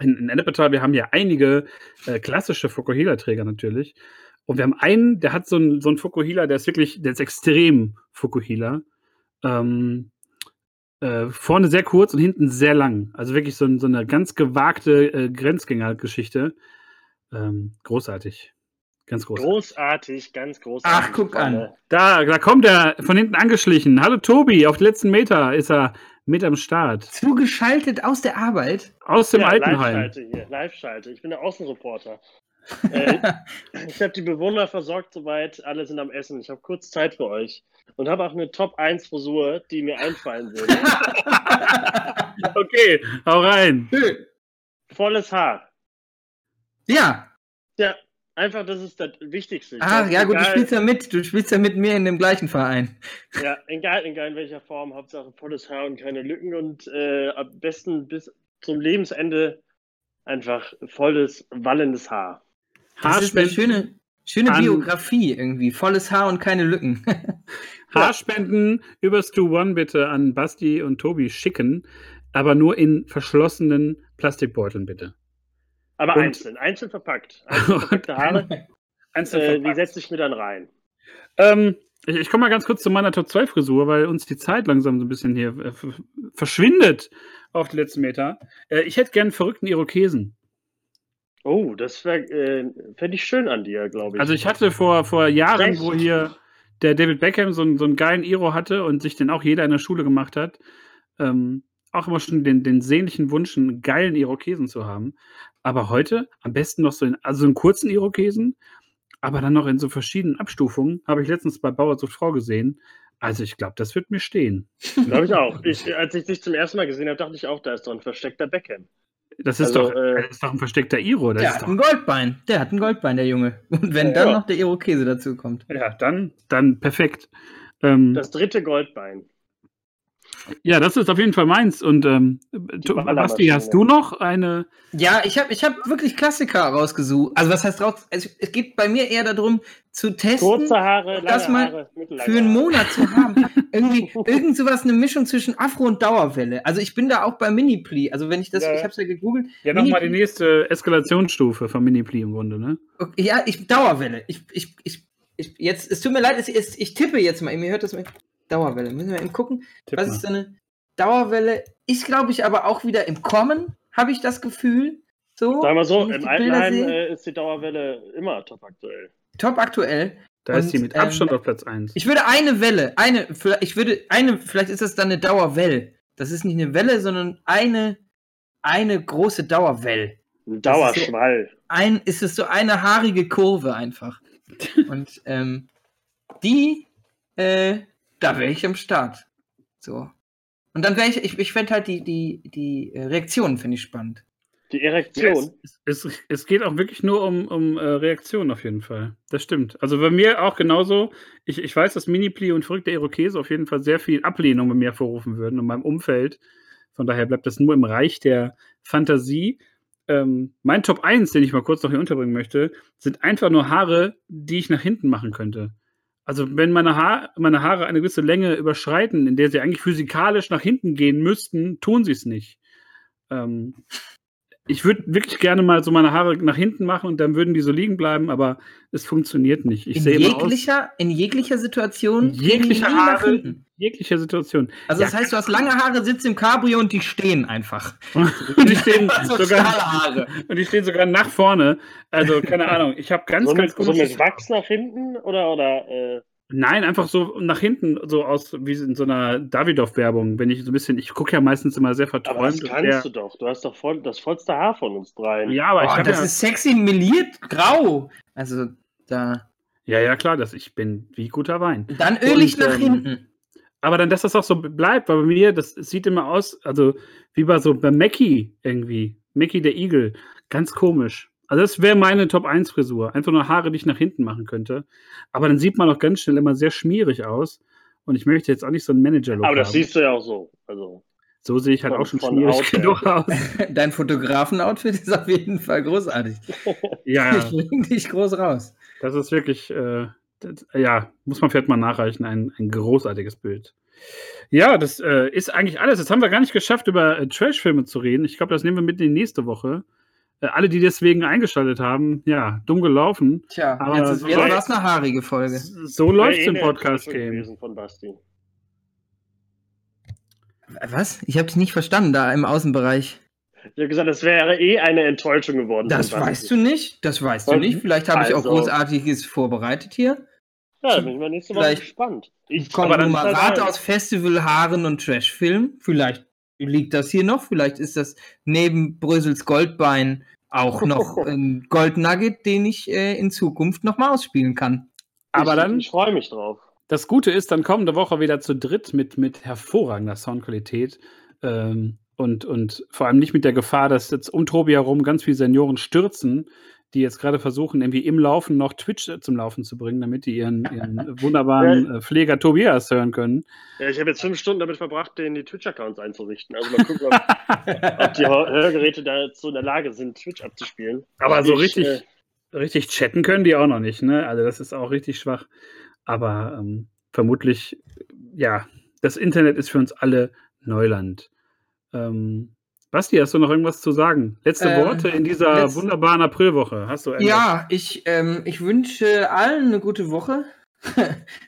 in, in Ennepetal, wir haben ja einige äh, klassische Fukuhila-Träger natürlich. Und wir haben einen, der hat so einen so einen Fukuhila, der ist wirklich, der ist extrem Fukuhila. Ähm, äh, vorne sehr kurz und hinten sehr lang. Also wirklich so, ein, so eine ganz gewagte äh, Grenzgänger-Geschichte. Ähm, großartig. Ganz großartig. Großartig, ganz großartig. Ach, guck an. Da, da kommt er von hinten angeschlichen. Hallo Tobi, auf den letzten Meter ist er mit am Start. Zugeschaltet aus der Arbeit. Aus dem Ja, Altenheim. Live-Schalte hier, Live-Schalte. Ich bin der Außenreporter. Äh, ich habe die Bewohner versorgt soweit, alle sind am Essen. Ich habe kurz Zeit für euch und habe auch eine Top 1 Frisur, die mir einfallen würde. Okay, hau rein. Volles Haar. ja. Ja, einfach, das ist das Wichtigste. Ich Ah, ja gut, du egal, spielst ja mit. Du spielst ja mit mir in dem gleichen Verein. Ja, egal, egal in welcher Form, Hauptsache volles Haar und keine Lücken und äh, am besten bis zum Lebensende einfach volles, wallendes Haar. Das ist eine Haarspenden, schöne, schöne Biografie irgendwie. Volles Haar und keine Lücken. Haarspenden über Stu One bitte an Basti und Tobi schicken, aber nur in verschlossenen Plastikbeuteln bitte. Aber Und- einzeln, einzeln verpackt. Einzeln verpackte Haare, Einzeln äh, die verpackt. setze ich mir dann rein. Ähm, ich ich komme mal ganz kurz zu meiner Top 2 Frisur, weil uns die Zeit langsam so ein bisschen hier äh, verschwindet auf die letzten Meter. Äh, ich hätte gern einen verrückten Irokesen. Oh, das äh, fände ich schön an dir, glaube ich. Also ich hatte vor, vor Jahren, Recht. wo hier der David Beckham so, einen- so einen geilen Iro hatte und sich den auch jeder in der Schule gemacht hat, ähm, auch immer schon den, den sehnlichen Wunsch, einen geilen Irokesen zu haben. Aber heute am besten noch so in, also einen kurzen Irokesen, aber dann noch in so verschiedenen Abstufungen. Habe ich letztens bei Bauer sucht Frau gesehen. Also ich glaube, das wird mir stehen. Glaube ich auch. Ich, als ich dich zum ersten Mal gesehen habe, dachte ich auch, da ist doch ein versteckter Beckham. Das ist, Also, doch, äh, das ist doch ein versteckter Iro. Das Der ist hat doch, ein Goldbein. Der hat ein Goldbein, der Junge. Und wenn Ja. dann noch der Irokese dazu kommt. ja, dann, dann perfekt. Ähm, Das dritte Goldbein. Ja, das ist auf jeden Fall meins. Und ähm. Basti, hast du noch eine Ja, ich habe ich hab wirklich Klassiker rausgesucht. Also was heißt raus? Es, es geht bei mir eher darum, zu testen, Kurze Haare, das mal Haare, für einen. Monat zu haben. Irgendwie irgend sowas, eine Mischung zwischen Afro und Dauerwelle. Also ich bin da auch bei Mini-Pli. Also wenn ich das, Ja. ich habe es ja gegoogelt. Ja, nochmal die nächste Eskalationsstufe von Mini-Pli im Grunde, ne? Okay, ja, ich Dauerwelle. Ich, ich, ich, ich, jetzt, es tut mir leid, es, es, ich tippe jetzt mal. Ihr hört das mal. Dauerwelle. Müssen wir eben gucken. Tipp Was mal. ist so eine Dauerwelle? Ist, glaube ich, aber auch wieder im Kommen, habe ich das Gefühl. So, Sagen wir so, im Altenheim sehe. äh, ist die Dauerwelle immer top aktuell. Top aktuell. Da Und, ist sie mit ähm, Abstand auf Platz 1. Ich würde eine Welle, eine, vielleicht- ich würde eine, vielleicht ist das dann eine Dauerwelle. Das ist nicht eine Welle, sondern eine, eine große Dauerwelle. Ein Das ist so- Dauerschwall. Ein, ist es so eine haarige Kurve einfach. Und ähm, die, äh, da wäre ich am Start. So. Und dann wäre ich, ich, ich fände halt die, die, die Reaktionen finde ich spannend. Die Erektion. Es, es, es geht auch wirklich nur um, um äh, Reaktionen auf jeden Fall. Das stimmt. Also bei mir auch genauso. Ich, ich weiß, dass Mini-Pli und verrückte Irokese auf jeden Fall sehr viel Ablehnung bei mir hervorrufen würden in meinem Umfeld. Von daher bleibt das nur im Reich der Fantasie. Ähm, mein Top 1, den ich mal kurz noch hier unterbringen möchte, sind einfach nur Haare, die ich nach hinten machen könnte. Also wenn meine, Haar, meine Haare eine gewisse Länge überschreiten, in der sie eigentlich physikalisch nach hinten gehen müssten, tun sie es nicht. Ähm, ich würde wirklich gerne mal so meine Haare nach hinten machen und dann würden die so liegen bleiben, aber es funktioniert nicht. Ich in, sehe immer aus, jeglicher, in jeglicher Situation. in jeglicher Haare, hinten. in jeglicher Situation. Also das heißt, du hast lange Haare, sitzt im Cabrio und die stehen einfach. Und die stehen So sogar Haare. und die stehen sogar nach vorne. Also keine Ahnung. Ich habe ganz, So ganz mit, so mit Wachs nach hinten oder, oder äh, Nein, einfach so nach hinten, so aus wie in so einer Davidoff-Werbung. Wenn ich so ein bisschen, ich gucke ja meistens immer sehr Aber verträumt. das und kannst du doch. Du hast doch voll, das vollste Haar von uns dreien. Ja, aber ich Oh, habe das ja, ist sexy meliert grau. Also da. ja, ja, klar, dass ich bin wie guter Wein. Dann ölig Und, nach ähm, hinten. Aber dann, dass das auch so bleibt, weil bei mir, das sieht immer aus, also wie bei so bei Mackie irgendwie. Mackie der Igel. Ganz komisch. Also das wäre meine Top 1 Frisur. Einfach nur Haare, die ich nach hinten machen könnte. Aber dann sieht man auch ganz schnell immer sehr schmierig aus. Und ich möchte jetzt auch nicht so einen Manager-Look aber das haben. siehst du ja auch so. Also, So sehe ich halt von- auch schon schmierig Out genug aus. Dein Fotografen-Outfit ist auf jeden Fall großartig. Ja, Ich bring dich groß raus. das ist wirklich, äh, das, ja, muss man vielleicht mal nachreichen. Ein, ein großartiges Bild. Ja, das äh, ist eigentlich alles. Jetzt haben wir gar nicht geschafft, über äh, Trash-Filme zu reden. Ich glaube, das nehmen wir mit in die nächste Woche. Äh, alle, die deswegen eingeschaltet haben, ja, dumm gelaufen. Tja, Aber jetzt, ist- so jetzt war es eine haarige Folge. So läuft es im eine Podcast Enttäuschung Game. gewesen Von Basti. Was? Ich habe dich nicht verstanden da im Außenbereich. Ich habe gesagt, das wäre eh eine Enttäuschung geworden. Das weißt du nicht. Das weißt du Und- nicht. Vielleicht habe ich auch also- Großartiges vorbereitet hier. Ja, da bin ich mal nächste Woche Vielleicht- gespannt. Ich dann- nur mal halt Rate aus Festival, Haaren und Trashfilm. Vielleicht liegt das hier noch. Vielleicht ist das neben Brösels Goldbein auch noch ein Goldnugget, den ich äh, in Zukunft nochmal ausspielen kann. Aber ich, dann, Ich freue mich drauf. das Gute ist, dann kommende Woche wieder zu dritt mit, mit hervorragender Soundqualität. Ähm, und, und vor allem nicht mit der Gefahr, dass jetzt um Tobi herum ganz viele Senioren stürzen, die jetzt gerade versuchen, irgendwie im Laufen noch Twitch äh, zum Laufen zu bringen, damit die ihren, ihren wunderbaren äh, Pfleger Tobias hören können. Ja, ich habe jetzt fünf Stunden damit verbracht, den die Twitch-Accounts einzurichten. Also mal gucken, ob, ob die Hör- Hörgeräte dazu in der Lage sind, Twitch abzuspielen. Aber so Ich, richtig, äh, richtig chatten können die auch noch nicht, ne? Also das ist auch richtig schwach. Aber ähm, vermutlich, ja, das Internet ist für uns alle Neuland. Ähm, Basti, hast du noch irgendwas zu sagen? Letzte Ähm, Worte in dieser letz- wunderbaren Aprilwoche. Hast du irgendwas? Ja, ich, ähm, ich wünsche allen eine gute Woche.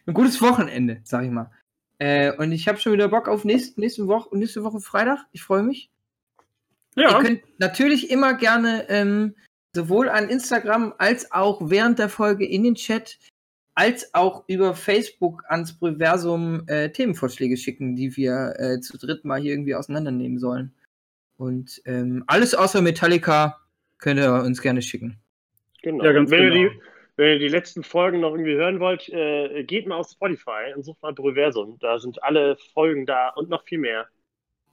ein gutes Wochenende, sag ich mal. Äh, und ich habe schon wieder Bock auf nächst, nächste, Woche, nächste Woche Freitag. Ich freue mich. Ja, Ihr könnt natürlich immer gerne ähm, sowohl an Instagram als auch während der Folge in den Chat als auch über Facebook ans Proversum äh, Themenvorschläge schicken, die wir äh, zu dritt mal hier irgendwie auseinandernehmen sollen. Und ähm, alles außer Metallica könnt ihr uns gerne schicken. Genau. Ja, ganz wenn, genau. ihr die, wenn ihr die letzten Folgen noch irgendwie hören wollt, äh, geht mal auf Spotify und sucht mal Proversum. Da sind alle Folgen da und noch viel mehr.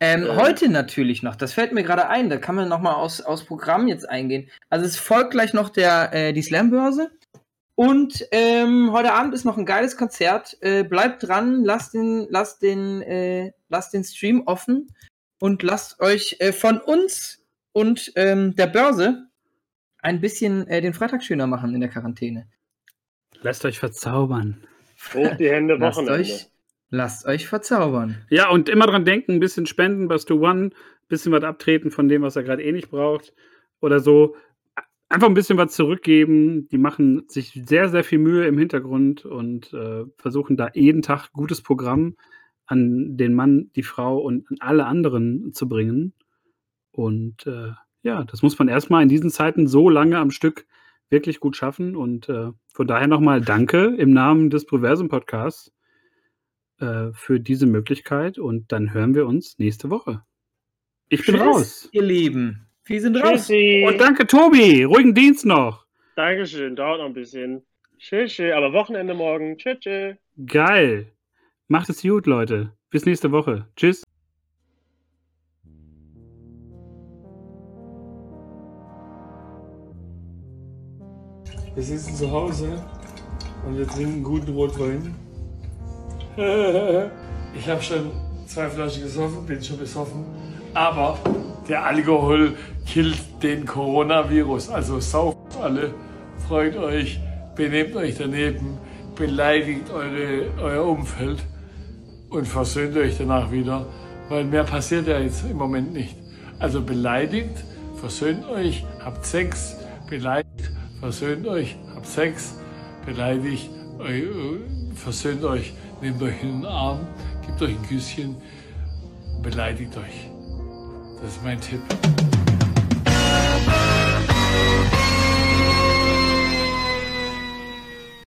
Ähm, Ähm. heute natürlich noch, das fällt mir gerade ein, da kann man nochmal aus, aus Programm jetzt eingehen. Also es folgt gleich noch der, äh, die Slam-Börse. Und ähm, heute Abend ist noch ein geiles Konzert. Äh, bleibt dran, lasst den, lasst den, äh, lasst den Stream offen und lasst euch äh, von uns und ähm, der Börse ein bisschen äh, den Freitag schöner machen in der Quarantäne. lasst euch verzaubern. Hoch die Hände, Lasst Wochenende. euch, lasst euch verzaubern. Ja, und immer dran denken, ein bisschen spenden bei Stu One, ein bisschen was abtreten von dem, was er gerade eh nicht braucht. Oder so. Einfach ein bisschen was zurückgeben. Die machen sich sehr, sehr viel Mühe im Hintergrund und äh, versuchen da jeden Tag gutes Programm an den Mann, die Frau und an alle anderen zu bringen. Und äh, ja, das muss man erstmal in diesen Zeiten so lange am Stück wirklich gut schaffen. Und äh, von daher nochmal Danke im Namen des Proversum Podcasts äh, für diese Möglichkeit und dann hören wir uns nächste Woche. Ich bin Tschüss, raus. Ihr Lieben. Wir sind raus. Tschüssi. Und danke, Tobi. Ruhigen Dienst noch. Dankeschön, dauert noch ein bisschen. Tschüss, tschüss. Aber Wochenende morgen. Tschüss, tschüss. Geil. Macht es gut, Leute. Bis nächste Woche. Tschüss. Wir sitzen zu Hause und wir trinken guten Rotwein. Ich habe schon zwei Flaschen gesoffen, bin schon besoffen. Aber der Alkohol killt den Coronavirus. Also sauft alle, freut euch, benehmt euch daneben, beleidigt eure, euer Umfeld und versöhnt euch danach wieder. Weil mehr passiert ja jetzt im Moment nicht. Also beleidigt, versöhnt euch, habt Sex, beleidigt, versöhnt euch, habt Sex, beleidigt, versöhnt euch, nehmt euch in den Arm, gebt euch ein Küsschen, beleidigt euch. Das ist mein Tipp.